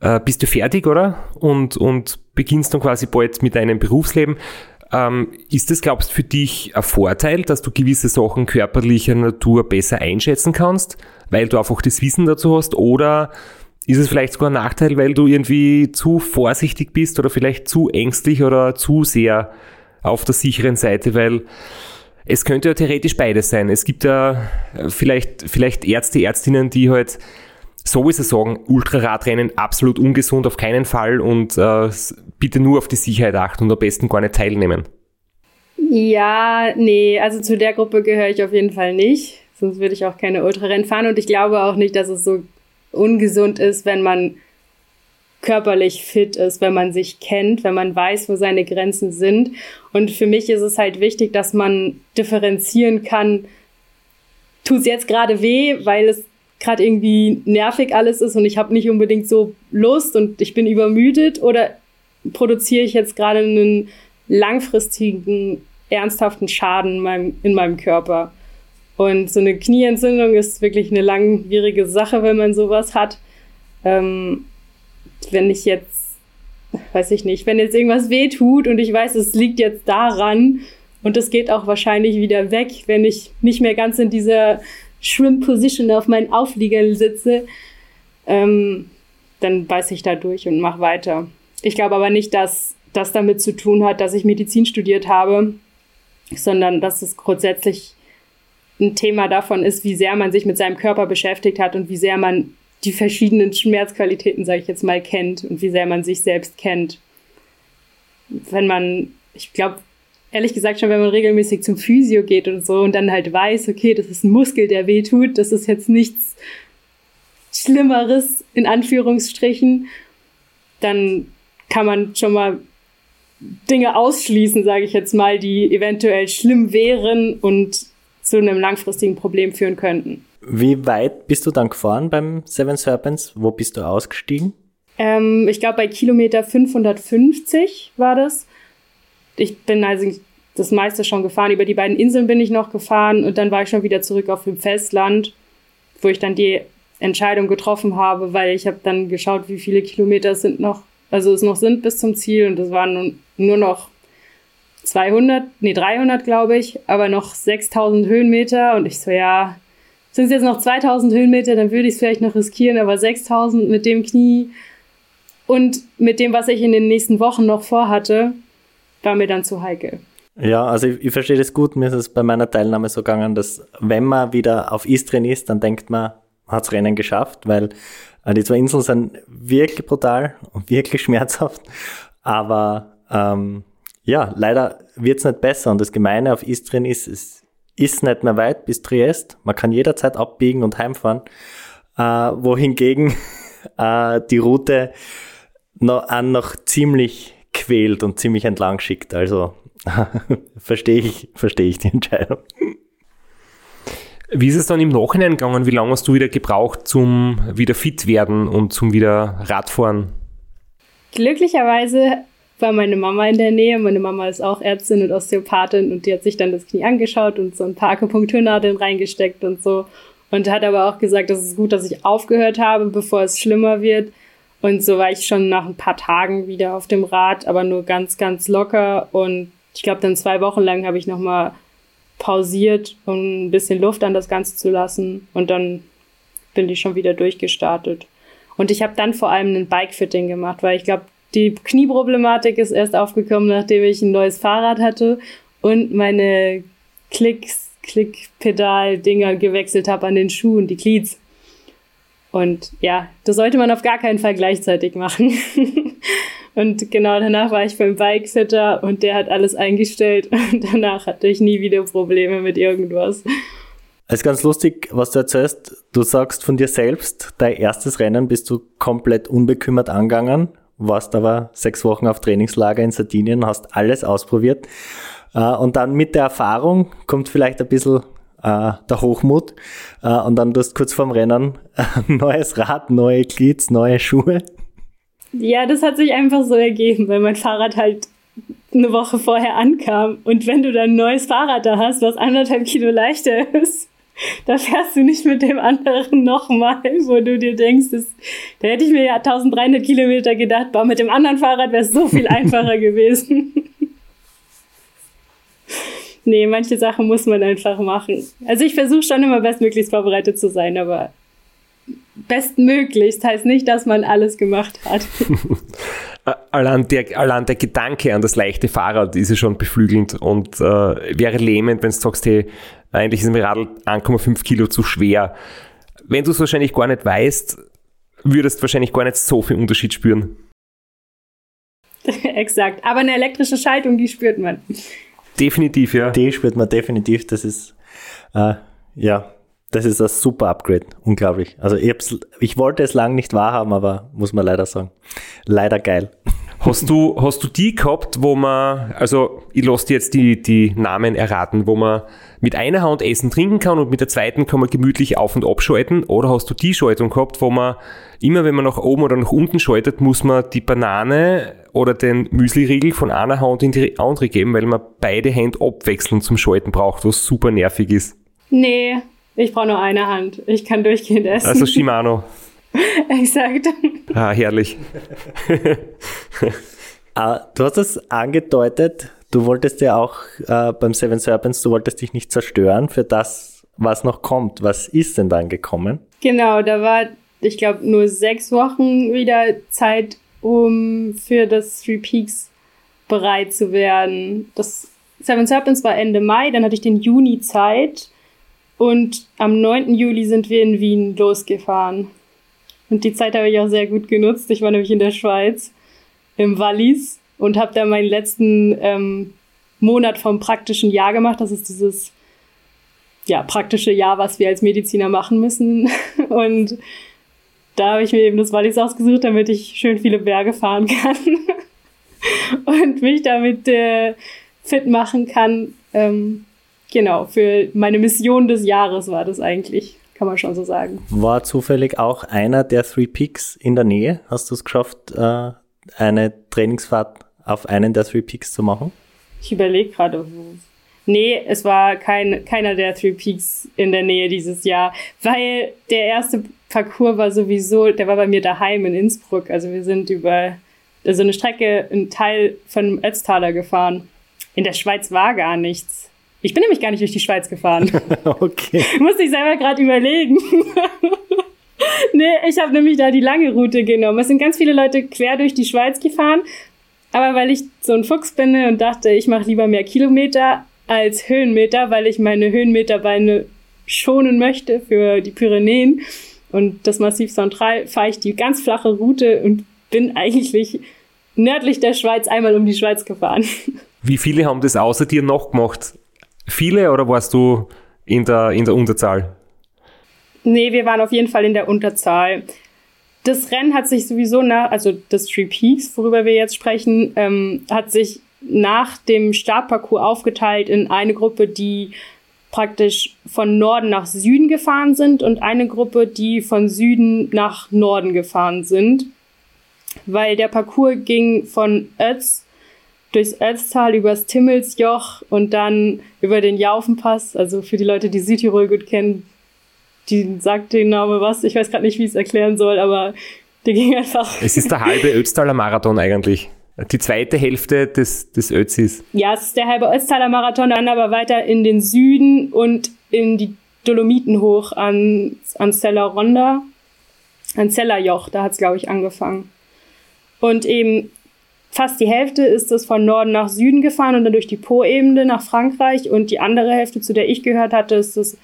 äh, bist du fertig, oder? Und, und beginnst dann quasi bald mit deinem Berufsleben. Ähm, ist das, glaubst du, für dich ein Vorteil, dass du gewisse Sachen körperlicher Natur besser einschätzen kannst? weil du einfach das Wissen dazu hast oder ist es vielleicht sogar ein Nachteil, weil du irgendwie zu vorsichtig bist oder vielleicht zu ängstlich oder zu sehr auf der sicheren Seite, weil es könnte ja theoretisch beides sein. Es gibt ja vielleicht, vielleicht Ärzte, Ärztinnen, die halt sowieso sagen, Ultraradrennen absolut ungesund, auf keinen Fall und äh, bitte nur auf die Sicherheit achten und am besten gar nicht teilnehmen. Ja, nee, also zu der Gruppe gehöre ich auf jeden Fall nicht. Sonst würde ich auch keine Ultrarennen fahren. Und ich glaube auch nicht, dass es so ungesund ist, wenn man körperlich fit ist, wenn man sich kennt, wenn man weiß, wo seine Grenzen sind. Und für mich ist es halt wichtig, dass man differenzieren kann, tut es jetzt gerade weh, weil es gerade irgendwie nervig alles ist und ich habe nicht unbedingt so Lust und ich bin übermüdet oder produziere ich jetzt gerade einen langfristigen, ernsthaften Schaden in meinem, in meinem Körper. Und so eine Knieentzündung ist wirklich eine langwierige Sache, wenn man sowas hat. Ähm, wenn ich jetzt, weiß ich nicht, wenn jetzt irgendwas weh tut und ich weiß, es liegt jetzt daran und es geht auch wahrscheinlich wieder weg, wenn ich nicht mehr ganz in dieser Schwimmposition auf meinen Aufliegern sitze, ähm, dann beiß ich da durch und mach weiter. Ich glaube aber nicht, dass das damit zu tun hat, dass ich Medizin studiert habe, sondern dass es grundsätzlich ein Thema davon ist, wie sehr man sich mit seinem Körper beschäftigt hat und wie sehr man die verschiedenen Schmerzqualitäten, sage ich jetzt mal, kennt und wie sehr man sich selbst kennt. Wenn man, ich glaube, ehrlich gesagt schon, wenn man regelmäßig zum Physio geht und so und dann halt weiß, okay, das ist ein Muskel, der weh tut, das ist jetzt nichts Schlimmeres in Anführungsstrichen, dann kann man schon mal Dinge ausschließen, sage ich jetzt mal, die eventuell schlimm wären und zu einem langfristigen Problem führen könnten. Wie weit bist du dann gefahren beim Seven Serpents? Wo bist du ausgestiegen? Ähm, ich glaube, bei Kilometer 550 war das. Ich bin also das meiste schon gefahren. Über die beiden Inseln bin ich noch gefahren und dann war ich schon wieder zurück auf dem Festland, wo ich dann die Entscheidung getroffen habe, weil ich habe dann geschaut, wie viele Kilometer sind noch, also es noch sind bis zum Ziel und es waren nun, nur noch 200, nee 300 glaube ich, aber noch 6000 Höhenmeter und ich so, ja, sind es jetzt noch 2000 Höhenmeter, dann würde ich es vielleicht noch riskieren, aber 6000 mit dem Knie und mit dem, was ich in den nächsten Wochen noch vorhatte, war mir dann zu heikel. Ja, also ich, ich verstehe das gut. Mir ist es bei meiner Teilnahme so gegangen, dass wenn man wieder auf Istrien ist, dann denkt man, man hat's Rennen geschafft, weil äh, die zwei Inseln sind wirklich brutal und wirklich schmerzhaft. Aber ähm, ja, leider wird's nicht besser. Und das Gemeine auf Istrien ist, es ist nicht mehr weit bis Triest. Man kann jederzeit abbiegen und heimfahren. Äh, wohingegen äh, die Route noch, an noch ziemlich quält und ziemlich entlang schickt. Also verstehe ich, verstehe ich die Entscheidung. Wie ist es dann im Nachhinein gegangen? Wie lange hast du wieder gebraucht zum wieder fit werden und zum wieder Radfahren? Glücklicherweise war meine Mama in der Nähe. Meine Mama ist auch Ärztin und Osteopathin und die hat sich dann das Knie angeschaut und so ein paar Akupunkturnadeln reingesteckt und so. Und hat aber auch gesagt, es ist gut, dass ich aufgehört habe, bevor es schlimmer wird. Und so war ich schon nach ein paar Tagen wieder auf dem Rad, aber nur ganz, ganz locker. Und ich glaube, dann zwei Wochen lang habe ich nochmal pausiert, um ein bisschen Luft an das Ganze zu lassen. Und dann bin ich schon wieder durchgestartet. Und ich habe dann vor allem ein Bike-Fitting gemacht, weil ich glaube, die Knieproblematik ist erst aufgekommen, nachdem ich ein neues Fahrrad hatte und meine Klicks, Klickpedal-Dinger gewechselt habe an den Schuhen, die Cleats. Und ja, das sollte man auf gar keinen Fall gleichzeitig machen. und genau danach war ich beim Bikefitter und der hat alles eingestellt und danach hatte ich nie wieder Probleme mit irgendwas. Es ist ganz lustig, was du erzählst. Du sagst von dir selbst, dein erstes Rennen bist du komplett unbekümmert angegangen warst aber sechs Wochen auf Trainingslager in Sardinien, hast alles ausprobiert. Äh, und dann mit der Erfahrung kommt vielleicht ein bisschen äh, der Hochmut. Äh, und dann du hast kurz vorm Rennen neues Rad, neue Glieds, neue Schuhe. Ja, das hat sich einfach so ergeben, weil mein Fahrrad halt eine Woche vorher ankam. Und wenn du dann ein neues Fahrrad da hast, was anderthalb Kilo leichter ist, da fährst du nicht mit dem anderen nochmal, wo du dir denkst, das, da hätte ich mir ja 1300 Kilometer gedacht, boah, mit dem anderen Fahrrad wäre es so viel einfacher gewesen. nee, manche Sachen muss man einfach machen. Also ich versuche schon immer bestmöglichst vorbereitet zu sein, aber bestmöglichst heißt nicht, dass man alles gemacht hat. allein, der, allein der Gedanke an das leichte Fahrrad ist ja schon beflügelnd und äh, wäre lähmend, wenn du sagst, hey, eigentlich ist mir Radl 1,5 Kilo zu schwer. Wenn du es wahrscheinlich gar nicht weißt, würdest du wahrscheinlich gar nicht so viel Unterschied spüren. Exakt. Aber eine elektrische Schaltung, die spürt man. Definitiv, ja. Die spürt man definitiv. Das ist, äh, ja, das ist ein super Upgrade. Unglaublich. Also ich, ich wollte es lang nicht wahrhaben, aber muss man leider sagen. Leider geil. Hast du, hast du die gehabt, wo man, also ich lasse dir jetzt die, die Namen erraten, wo man mit einer Hand essen, trinken kann und mit der zweiten kann man gemütlich auf- und abschalten? Oder hast du die Schaltung gehabt, wo man immer, wenn man nach oben oder nach unten schaltet, muss man die Banane oder den Müsliriegel von einer Hand in die andere geben, weil man beide Hände abwechselnd zum Schalten braucht, was super nervig ist? Nee, ich brauche nur eine Hand. Ich kann durchgehend essen. Also Shimano. Exakt. Ah, herrlich. ah, du hast es angedeutet, du wolltest ja auch äh, beim Seven Serpents, du wolltest dich nicht zerstören für das, was noch kommt. Was ist denn dann gekommen? Genau, da war, ich glaube, nur sechs Wochen wieder Zeit, um für das Three Peaks bereit zu werden. Das Seven Serpents war Ende Mai, dann hatte ich den Juni Zeit und am 9. Juli sind wir in Wien losgefahren. Und die Zeit habe ich auch sehr gut genutzt. Ich war nämlich in der Schweiz, im Wallis und habe da meinen letzten ähm, Monat vom praktischen Jahr gemacht. Das ist dieses ja, praktische Jahr, was wir als Mediziner machen müssen. Und da habe ich mir eben das Wallis ausgesucht, damit ich schön viele Berge fahren kann und mich damit äh, fit machen kann. Ähm, genau, für meine Mission des Jahres war das eigentlich kann man schon so sagen. War zufällig auch einer der Three Peaks in der Nähe? Hast du es geschafft, äh, eine Trainingsfahrt auf einen der Three Peaks zu machen? Ich überlege gerade, Nee, es war kein, keiner der Three Peaks in der Nähe dieses Jahr, weil der erste Parcours war sowieso, der war bei mir daheim in Innsbruck. Also wir sind über so also eine Strecke, einen Teil von Ötztaler gefahren. In der Schweiz war gar nichts. Ich bin nämlich gar nicht durch die Schweiz gefahren. okay. Musste ich selber gerade überlegen. nee, ich habe nämlich da die lange Route genommen. Es sind ganz viele Leute quer durch die Schweiz gefahren. Aber weil ich so ein Fuchs bin und dachte, ich mache lieber mehr Kilometer als Höhenmeter, weil ich meine Höhenmeterbeine schonen möchte für die Pyrenäen und das Massiv Central, fahre ich die ganz flache Route und bin eigentlich nördlich der Schweiz einmal um die Schweiz gefahren. Wie viele haben das außer dir noch gemacht? Viele oder warst du in der, in der Unterzahl? Nee, wir waren auf jeden Fall in der Unterzahl. Das Rennen hat sich sowieso nach, also das Three Peaks, worüber wir jetzt sprechen, ähm, hat sich nach dem Startparcours aufgeteilt in eine Gruppe, die praktisch von Norden nach Süden gefahren sind und eine Gruppe, die von Süden nach Norden gefahren sind. Weil der Parcours ging von Ötz durchs Ötztal, übers Timmelsjoch und dann über den Jaufenpass. Also für die Leute, die Südtirol gut kennen, die sagt den Namen was. Ich weiß gerade nicht, wie ich es erklären soll, aber der ging einfach. Es ist der halbe Ötztaler Marathon eigentlich. Die zweite Hälfte des, des Özis. Ja, es ist der halbe Ötztaler Marathon, dann aber weiter in den Süden und in die Dolomiten hoch an, an Cella Ronda, an Zellerjoch, da hat es, glaube ich, angefangen. Und eben fast die Hälfte ist es von Norden nach Süden gefahren und dann durch die Po-Ebene nach Frankreich und die andere Hälfte, zu der ich gehört hatte, ist es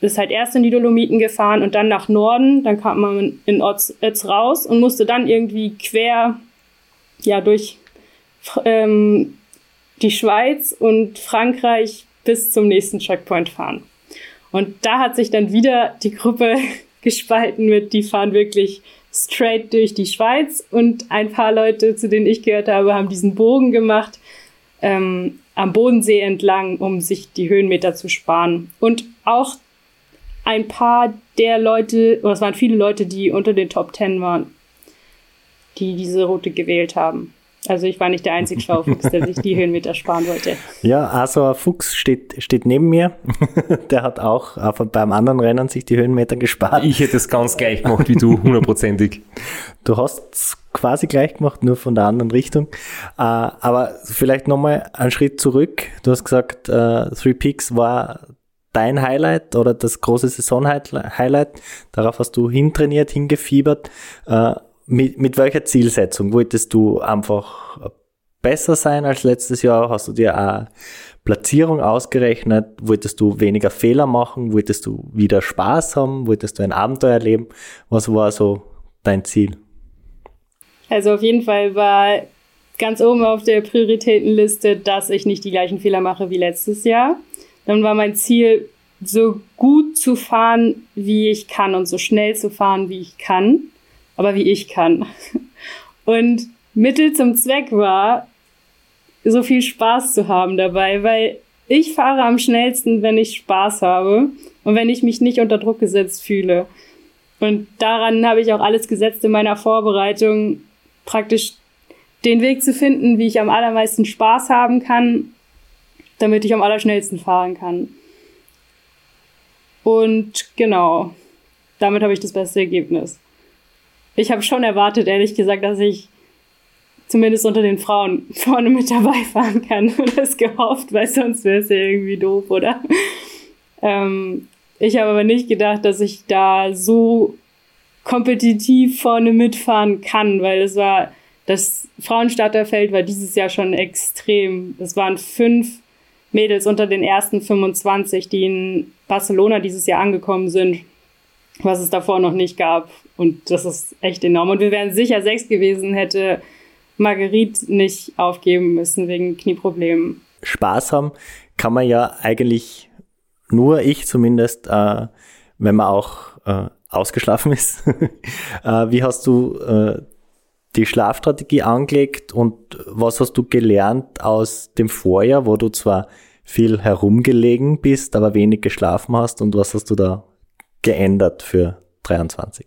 ist halt erst in die Dolomiten gefahren und dann nach Norden, dann kam man in Ötz raus und musste dann irgendwie quer ja durch ähm, die Schweiz und Frankreich bis zum nächsten Checkpoint fahren. Und da hat sich dann wieder die Gruppe gespalten mit, die fahren wirklich straight durch die Schweiz und ein paar Leute, zu denen ich gehört habe, haben diesen Bogen gemacht ähm, am Bodensee entlang, um sich die Höhenmeter zu sparen. Und auch ein paar der Leute, oder es waren viele Leute, die unter den Top Ten waren, die diese Route gewählt haben. Also ich war nicht der einzige Schlaufuchs, der sich die Höhenmeter sparen wollte. Ja, also ein Fuchs steht, steht neben mir. der hat auch äh, beim anderen Rennen sich die Höhenmeter gespart. Ich hätte es ganz gleich gemacht wie du, hundertprozentig. Du hast es quasi gleich gemacht, nur von der anderen Richtung. Äh, aber vielleicht nochmal einen Schritt zurück. Du hast gesagt, äh, Three Peaks war dein Highlight oder das große Saison-Highlight. Darauf hast du hintrainiert, hingefiebert. Mit, mit welcher Zielsetzung? Wolltest du einfach besser sein als letztes Jahr? Hast du dir eine Platzierung ausgerechnet? Wolltest du weniger Fehler machen? Wolltest du wieder Spaß haben? Wolltest du ein Abenteuer erleben? Was war so dein Ziel? Also auf jeden Fall war ganz oben auf der Prioritätenliste, dass ich nicht die gleichen Fehler mache wie letztes Jahr. Dann war mein Ziel, so gut zu fahren, wie ich kann und so schnell zu fahren, wie ich kann aber wie ich kann. Und Mittel zum Zweck war, so viel Spaß zu haben dabei, weil ich fahre am schnellsten, wenn ich Spaß habe und wenn ich mich nicht unter Druck gesetzt fühle. Und daran habe ich auch alles gesetzt in meiner Vorbereitung, praktisch den Weg zu finden, wie ich am allermeisten Spaß haben kann, damit ich am allerschnellsten fahren kann. Und genau, damit habe ich das beste Ergebnis ich habe schon erwartet, ehrlich gesagt, dass ich zumindest unter den Frauen vorne mit dabei fahren kann. Und das gehofft, weil sonst wäre es ja irgendwie doof, oder? Ähm, ich habe aber nicht gedacht, dass ich da so kompetitiv vorne mitfahren kann, weil es war, das Frauenstarterfeld war dieses Jahr schon extrem. Es waren fünf Mädels unter den ersten 25, die in Barcelona dieses Jahr angekommen sind was es davor noch nicht gab. Und das ist echt enorm. Und wir wären sicher sechs gewesen, hätte Marguerite nicht aufgeben müssen wegen Knieproblemen. Spaß haben kann man ja eigentlich nur ich zumindest, äh, wenn man auch äh, ausgeschlafen ist. äh, wie hast du äh, die Schlafstrategie angelegt und was hast du gelernt aus dem Vorjahr, wo du zwar viel herumgelegen bist, aber wenig geschlafen hast und was hast du da geändert für 23?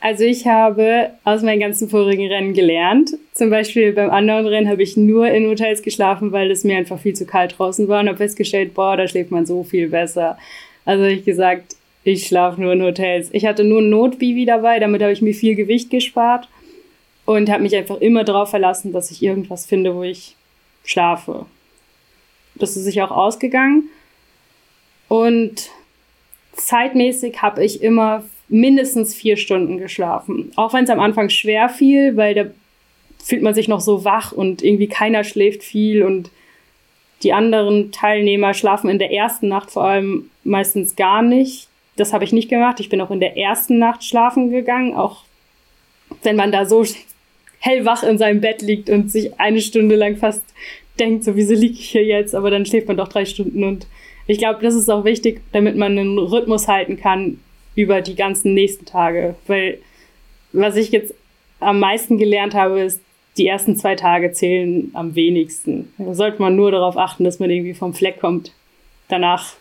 Also ich habe aus meinen ganzen vorigen Rennen gelernt. Zum Beispiel beim anderen Rennen habe ich nur in Hotels geschlafen, weil es mir einfach viel zu kalt draußen war und habe festgestellt, boah, da schläft man so viel besser. Also habe ich gesagt, ich schlafe nur in Hotels. Ich hatte nur ein Notbivi dabei, damit habe ich mir viel Gewicht gespart und habe mich einfach immer darauf verlassen, dass ich irgendwas finde, wo ich schlafe. Das ist sich auch ausgegangen. Und zeitmäßig habe ich immer mindestens vier Stunden geschlafen. Auch wenn es am Anfang schwer fiel, weil da fühlt man sich noch so wach und irgendwie keiner schläft viel und die anderen Teilnehmer schlafen in der ersten Nacht vor allem meistens gar nicht. Das habe ich nicht gemacht. Ich bin auch in der ersten Nacht schlafen gegangen, auch wenn man da so hellwach in seinem Bett liegt und sich eine Stunde lang fast denkt, so wieso liege ich hier jetzt, aber dann schläft man doch drei Stunden und ich glaube, das ist auch wichtig, damit man einen Rhythmus halten kann über die ganzen nächsten Tage. Weil was ich jetzt am meisten gelernt habe, ist, die ersten zwei Tage zählen am wenigsten. Da sollte man nur darauf achten, dass man irgendwie vom Fleck kommt. Danach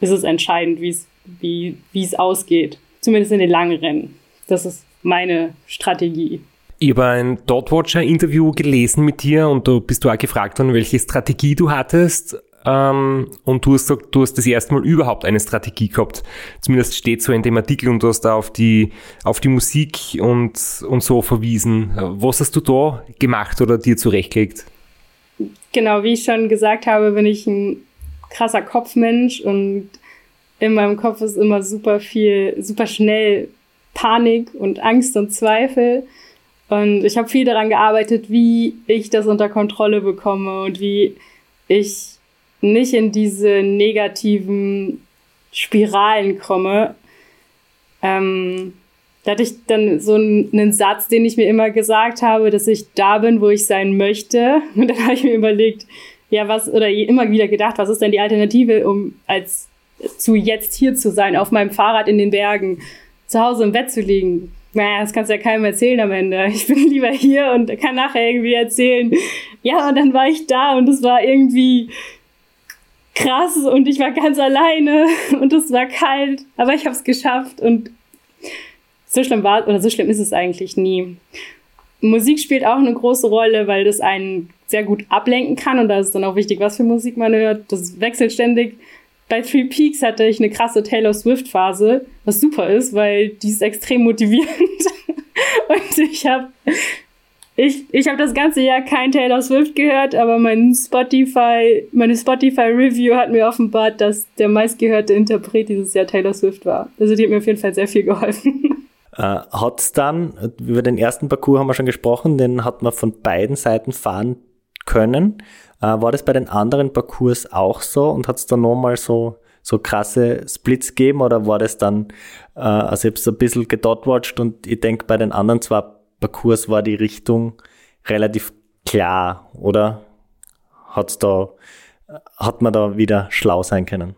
ist es entscheidend, wie's, wie es ausgeht. Zumindest in den langen Rennen. Das ist meine Strategie. Ich habe ein Dotwatcher-Interview gelesen mit dir und da bist du auch gefragt worden, welche Strategie du hattest. Ähm, und du hast du hast das erste Mal überhaupt eine Strategie gehabt. Zumindest steht so in dem Artikel und du hast da auf die, auf die Musik und, und so verwiesen. Was hast du da gemacht oder dir zurechtgelegt? Genau, wie ich schon gesagt habe, bin ich ein krasser Kopfmensch und in meinem Kopf ist immer super viel, super schnell Panik und Angst und Zweifel. Und ich habe viel daran gearbeitet, wie ich das unter Kontrolle bekomme und wie ich nicht in diese negativen Spiralen komme. Ähm, da hatte ich dann so einen Satz, den ich mir immer gesagt habe, dass ich da bin, wo ich sein möchte. Und dann habe ich mir überlegt, ja, was, oder immer wieder gedacht, was ist denn die Alternative, um als zu jetzt hier zu sein, auf meinem Fahrrad in den Bergen, zu Hause im Bett zu liegen? naja, das kannst du ja keinem erzählen am Ende. Ich bin lieber hier und kann nachher irgendwie erzählen, ja, und dann war ich da und es war irgendwie krass und ich war ganz alleine und es war kalt, aber ich habe es geschafft und so schlimm war oder so schlimm ist es eigentlich nie. Musik spielt auch eine große Rolle, weil das einen sehr gut ablenken kann und da ist dann auch wichtig, was für Musik man hört. Das wechselt ständig bei Three Peaks hatte ich eine krasse Taylor Swift-Phase, was super ist, weil die ist extrem motivierend. Und ich habe ich, ich hab das ganze Jahr kein Taylor Swift gehört, aber mein Spotify, meine Spotify-Review hat mir offenbart, dass der meistgehörte Interpret dieses Jahr Taylor Swift war. Also die hat mir auf jeden Fall sehr viel geholfen. Äh, hat's dann, über den ersten Parcours haben wir schon gesprochen, den hat man von beiden Seiten fahren können. Äh, war das bei den anderen Parcours auch so und hat es da nochmal so, so krasse Splits gegeben oder war das dann, äh, also ich habe ein bisschen gedotwatcht und ich denke, bei den anderen Parcours war die Richtung relativ klar, oder? Hat's da, hat man da wieder schlau sein können?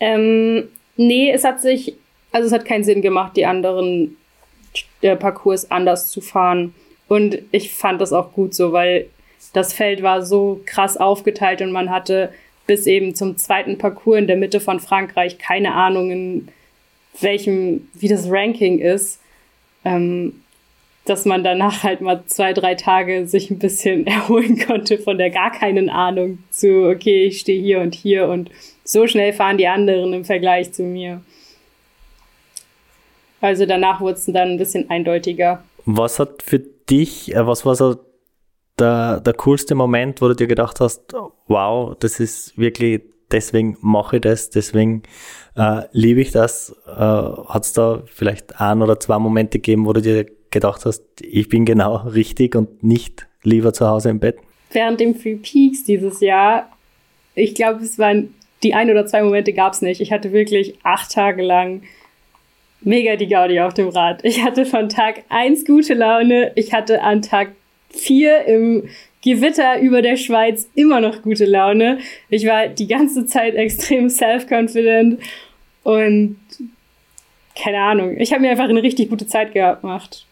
Ähm, nee, es hat sich, also es hat keinen Sinn gemacht, die anderen der Parcours anders zu fahren. Und ich fand das auch gut so, weil das Feld war so krass aufgeteilt und man hatte bis eben zum zweiten Parcours in der Mitte von Frankreich keine Ahnung, in welchem, wie das Ranking ist. Ähm, dass man danach halt mal zwei, drei Tage sich ein bisschen erholen konnte von der gar keinen Ahnung zu, okay, ich stehe hier und hier und so schnell fahren die anderen im Vergleich zu mir. Also danach wurde es dann ein bisschen eindeutiger. Was hat für dich, äh, was war so der, der coolste Moment, wo du dir gedacht hast, wow, das ist wirklich, deswegen mache ich das, deswegen äh, liebe ich das? Äh, Hat es da vielleicht ein oder zwei Momente gegeben, wo du dir gedacht hast, ich bin genau richtig und nicht lieber zu Hause im Bett? Während dem Free Peaks dieses Jahr, ich glaube, es waren die ein oder zwei Momente gab es nicht. Ich hatte wirklich acht Tage lang mega die Gaudi auf dem Rad. Ich hatte von Tag eins gute Laune. Ich hatte an Tag vier im Gewitter über der Schweiz immer noch gute Laune. Ich war die ganze Zeit extrem self-confident und keine Ahnung. Ich habe mir einfach eine richtig gute Zeit gemacht.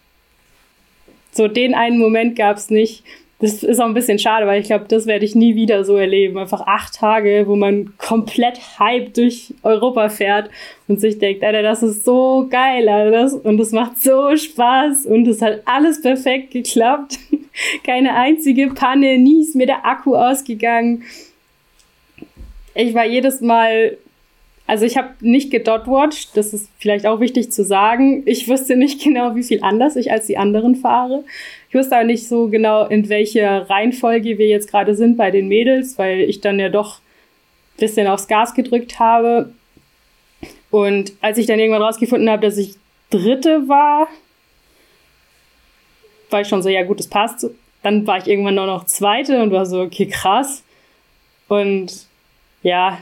So den einen Moment gab es nicht, das ist auch ein bisschen schade, weil ich glaube, das werde ich nie wieder so erleben. Einfach acht Tage, wo man komplett hype durch Europa fährt und sich denkt, Alter, das ist so geil, Alter, und es macht so Spaß und es hat alles perfekt geklappt. Keine einzige Panne, nie ist mir der Akku ausgegangen. Ich war jedes Mal also ich habe nicht gedotwatcht, das ist vielleicht auch wichtig zu sagen. Ich wusste nicht genau, wie viel anders ich als die anderen fahre. Ich wusste auch nicht so genau, in welcher Reihenfolge wir jetzt gerade sind bei den Mädels, weil ich dann ja doch ein bisschen aufs Gas gedrückt habe. Und als ich dann irgendwann rausgefunden habe, dass ich Dritte war, war ich schon so, ja gut, das passt. Dann war ich irgendwann nur noch Zweite und war so, okay, krass. Und ja,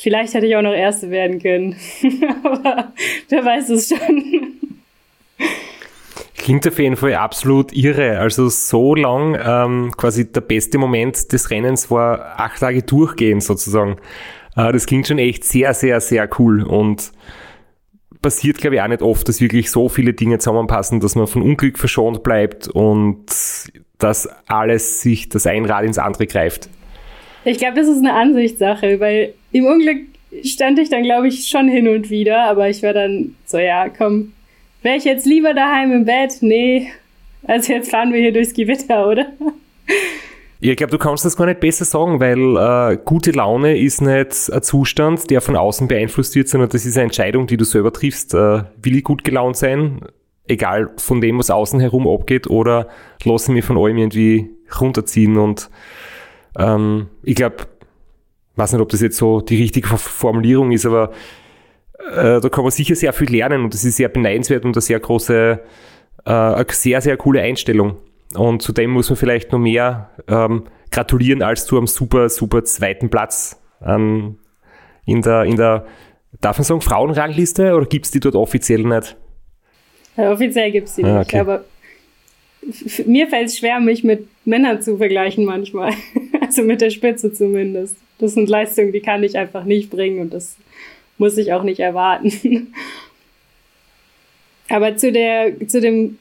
Vielleicht hätte ich auch noch Erste werden können. Aber wer weiß es schon. Klingt auf jeden Fall absolut irre. Also so lang, ähm, quasi der beste Moment des Rennens war acht Tage durchgehen sozusagen. Äh, das klingt schon echt sehr, sehr, sehr cool und passiert, glaube ich, auch nicht oft, dass wirklich so viele Dinge zusammenpassen, dass man von Unglück verschont bleibt und dass alles sich das ein Rad ins andere greift. Ich glaube, das ist eine Ansichtssache, weil im Unglück stand ich dann, glaube ich, schon hin und wieder, aber ich war dann so, ja, komm, wäre ich jetzt lieber daheim im Bett? Nee, also jetzt fahren wir hier durchs Gewitter, oder? Ich glaube, du kannst das gar nicht besser sagen, weil äh, gute Laune ist nicht ein Zustand, der von außen beeinflusst wird, sondern das ist eine Entscheidung, die du selber triffst. Äh, will ich gut gelaunt sein, egal von dem, was außen herum abgeht, oder lasse ich mich von allem irgendwie runterziehen und ähm, ich glaube, weiß nicht, ob das jetzt so die richtige Formulierung ist, aber äh, da kann man sicher sehr viel lernen und das ist sehr beneidenswert und eine sehr große, äh, eine sehr, sehr coole Einstellung. Und zudem muss man vielleicht noch mehr ähm, gratulieren als zu einem super, super zweiten Platz ähm, in der, in der, darf man sagen, Frauenrangliste oder gibt es die dort offiziell nicht? Ja, offiziell gibt es die ah, okay. nicht, aber mir fällt es schwer, mich mit Männern zu vergleichen manchmal. Also mit der Spitze zumindest. Das sind Leistungen, die kann ich einfach nicht bringen und das muss ich auch nicht erwarten. Aber zu der, zu dem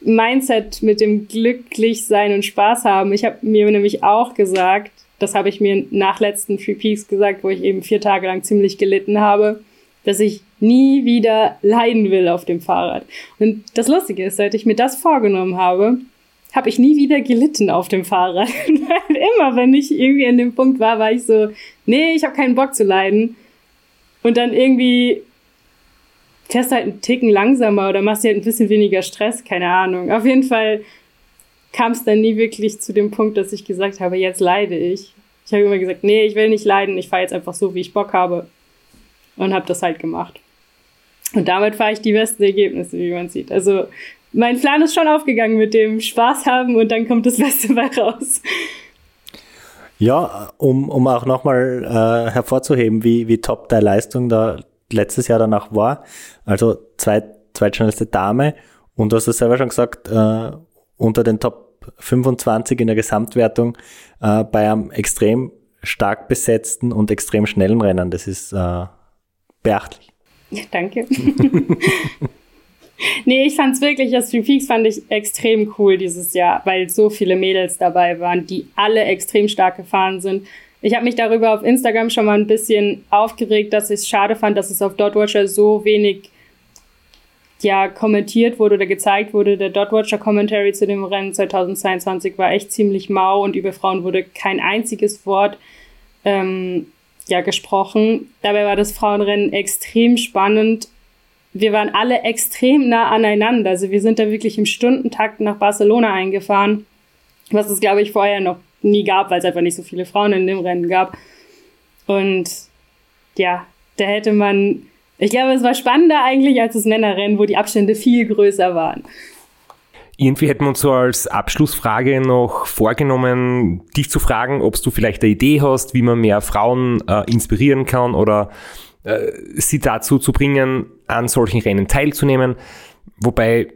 Mindset mit dem glücklich sein und Spaß haben. Ich habe mir nämlich auch gesagt, das habe ich mir nach letzten Free Peaks gesagt, wo ich eben vier Tage lang ziemlich gelitten habe, dass ich nie wieder leiden will auf dem Fahrrad. Und das Lustige ist, seit ich mir das vorgenommen habe, habe ich nie wieder gelitten auf dem Fahrrad. Weil immer, wenn ich irgendwie an dem Punkt war, war ich so, nee, ich habe keinen Bock zu leiden. Und dann irgendwie fährst du halt einen Ticken langsamer oder machst dir halt ein bisschen weniger Stress, keine Ahnung. Auf jeden Fall kam es dann nie wirklich zu dem Punkt, dass ich gesagt habe, jetzt leide ich. Ich habe immer gesagt, nee, ich will nicht leiden, ich fahre jetzt einfach so, wie ich Bock habe. Und habe das halt gemacht. Und damit fahre ich die besten Ergebnisse, wie man sieht. Also mein Plan ist schon aufgegangen mit dem Spaß haben und dann kommt das Beste bei raus. Ja, um, um auch nochmal äh, hervorzuheben, wie, wie top deine Leistung da letztes Jahr danach war. Also zweit, zweitschnellste Dame. Und du hast es selber schon gesagt, äh, unter den Top 25 in der Gesamtwertung äh, bei einem extrem stark besetzten und extrem schnellen Rennen. Das ist äh, beachtlich. Ja, danke. nee, ich fand's wirklich, das Three Peaks fand ich extrem cool dieses Jahr, weil so viele Mädels dabei waren, die alle extrem stark gefahren sind. Ich habe mich darüber auf Instagram schon mal ein bisschen aufgeregt, dass ich es schade fand, dass es auf Dotwatcher so wenig ja, kommentiert wurde oder gezeigt wurde. Der Dotwatcher Commentary zu dem Rennen 2022 war echt ziemlich mau und über Frauen wurde kein einziges Wort ähm, ja, gesprochen. Dabei war das Frauenrennen extrem spannend. Wir waren alle extrem nah aneinander. Also wir sind da wirklich im Stundentakt nach Barcelona eingefahren, was es, glaube ich, vorher noch nie gab, weil es einfach nicht so viele Frauen in dem Rennen gab. Und ja, da hätte man, ich glaube, es war spannender eigentlich als das Männerrennen, wo die Abstände viel größer waren. Irgendwie hätten wir uns so als Abschlussfrage noch vorgenommen, dich zu fragen, ob du vielleicht eine Idee hast, wie man mehr Frauen äh, inspirieren kann oder äh, sie dazu zu bringen, an solchen Rennen teilzunehmen. Wobei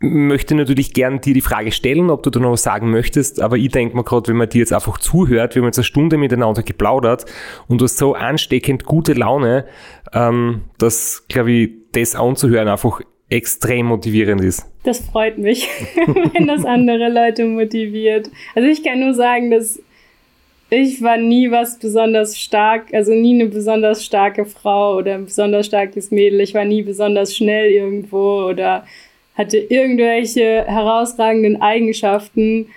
möchte natürlich gern dir die Frage stellen, ob du da noch was sagen möchtest, aber ich denke mir gerade, wenn man dir jetzt einfach zuhört, wir haben jetzt eine Stunde miteinander geplaudert und du hast so ansteckend gute Laune, ähm, dass, glaube ich, das anzuhören einfach extrem motivierend ist. Das freut mich, wenn das andere Leute motiviert. Also ich kann nur sagen, dass ich war nie was besonders stark, also nie eine besonders starke Frau oder ein besonders starkes Mädel. Ich war nie besonders schnell irgendwo oder hatte irgendwelche herausragenden Eigenschaften,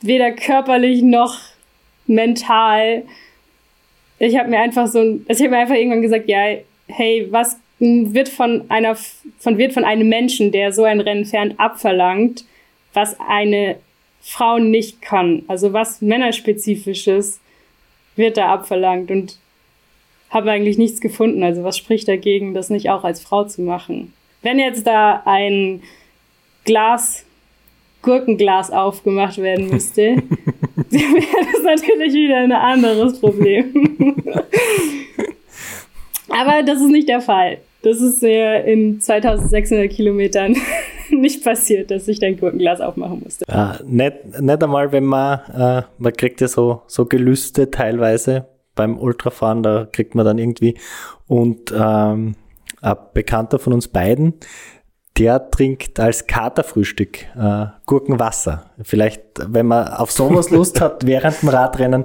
weder körperlich noch mental. Ich habe mir einfach so, also ich habe mir einfach irgendwann gesagt, ja, hey, was wird von einer, von wird von einem Menschen, der so ein Rennen fährt, abverlangt, was eine Frau nicht kann. Also was männerspezifisches wird da abverlangt und habe eigentlich nichts gefunden. Also was spricht dagegen, das nicht auch als Frau zu machen? Wenn jetzt da ein Glas, Gurkenglas aufgemacht werden müsste, wäre das natürlich wieder ein anderes Problem. Aber das ist nicht der Fall. Das ist ja in 2600 Kilometern nicht passiert, dass ich dein Gurkenglas aufmachen musste. Ja, nicht, nicht einmal, wenn man, äh, man kriegt ja so, so Gelüste teilweise beim Ultrafahren, da kriegt man dann irgendwie und ähm, ein Bekannter von uns beiden, der trinkt als Katerfrühstück äh, Gurkenwasser. Vielleicht, wenn man auf sowas Lust hat während dem Radrennen.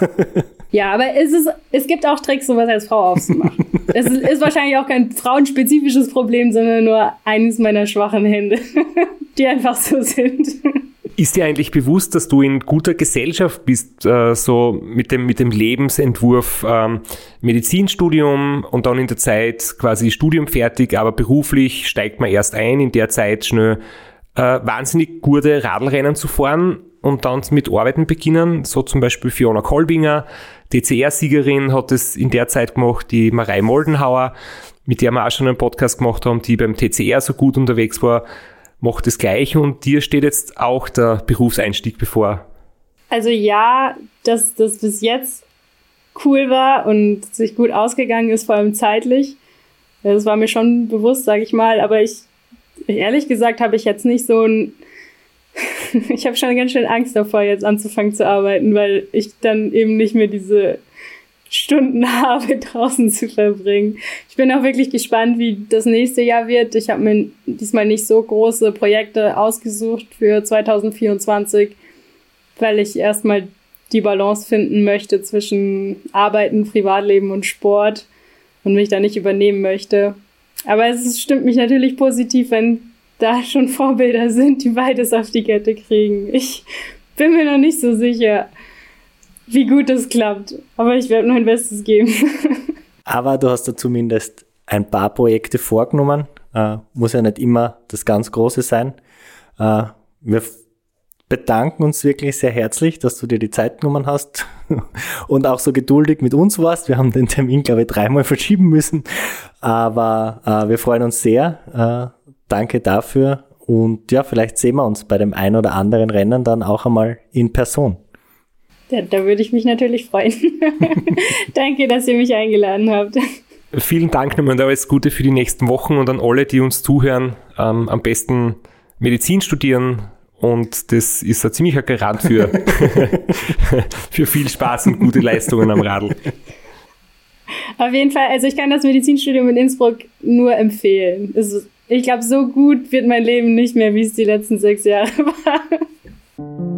ja, aber es, ist, es gibt auch Tricks, sowas als Frau aufzumachen. es ist, ist wahrscheinlich auch kein frauenspezifisches Problem, sondern nur eines meiner schwachen Hände, die einfach so sind. Ist dir eigentlich bewusst, dass du in guter Gesellschaft bist, äh, so mit dem, mit dem Lebensentwurf ähm, Medizinstudium und dann in der Zeit quasi Studium fertig, aber beruflich steigt man erst ein, in der Zeit schnell äh, wahnsinnig gute Radlrennen zu fahren und dann mit Arbeiten beginnen, so zum Beispiel Fiona Kolbinger, DCR-Siegerin hat es in der Zeit gemacht, die Marei Moldenhauer, mit der wir auch schon einen Podcast gemacht haben, die beim TCR so gut unterwegs war macht das Gleiche und dir steht jetzt auch der Berufseinstieg bevor. Also ja, dass das bis jetzt cool war und sich gut ausgegangen ist, vor allem zeitlich. Das war mir schon bewusst, sage ich mal, aber ich ehrlich gesagt habe ich jetzt nicht so ein ich habe schon ganz schön Angst davor, jetzt anzufangen zu arbeiten, weil ich dann eben nicht mehr diese Stunden habe, draußen zu verbringen. Ich bin auch wirklich gespannt, wie das nächste Jahr wird. Ich habe mir diesmal nicht so große Projekte ausgesucht für 2024, weil ich erstmal die Balance finden möchte zwischen Arbeiten, Privatleben und Sport und mich da nicht übernehmen möchte. Aber es stimmt mich natürlich positiv, wenn da schon Vorbilder sind, die beides auf die Kette kriegen. Ich bin mir noch nicht so sicher, wie gut das klappt. Aber ich werde mein Bestes geben. Aber du hast da zumindest ein paar Projekte vorgenommen. Äh, muss ja nicht immer das ganz Große sein. Äh, wir bedanken uns wirklich sehr herzlich, dass du dir die Zeit genommen hast und auch so geduldig mit uns warst. Wir haben den Termin, glaube ich, dreimal verschieben müssen. Aber äh, wir freuen uns sehr. Danke dafür. Und ja, vielleicht sehen wir uns bei dem ein oder anderen Rennen dann auch einmal in Person. Ja, da würde ich mich natürlich freuen. Danke, dass ihr mich eingeladen habt. Vielen Dank nochmal und alles Gute für die nächsten Wochen und an alle, die uns zuhören. Ähm, am besten Medizin studieren und das ist ein ziemlicher Garant für, für viel Spaß und gute Leistungen am Radl. Auf jeden Fall, also ich kann das Medizinstudium in Innsbruck nur empfehlen. ich glaube, so gut wird mein Leben nicht mehr, wie es die letzten sechs Jahre war.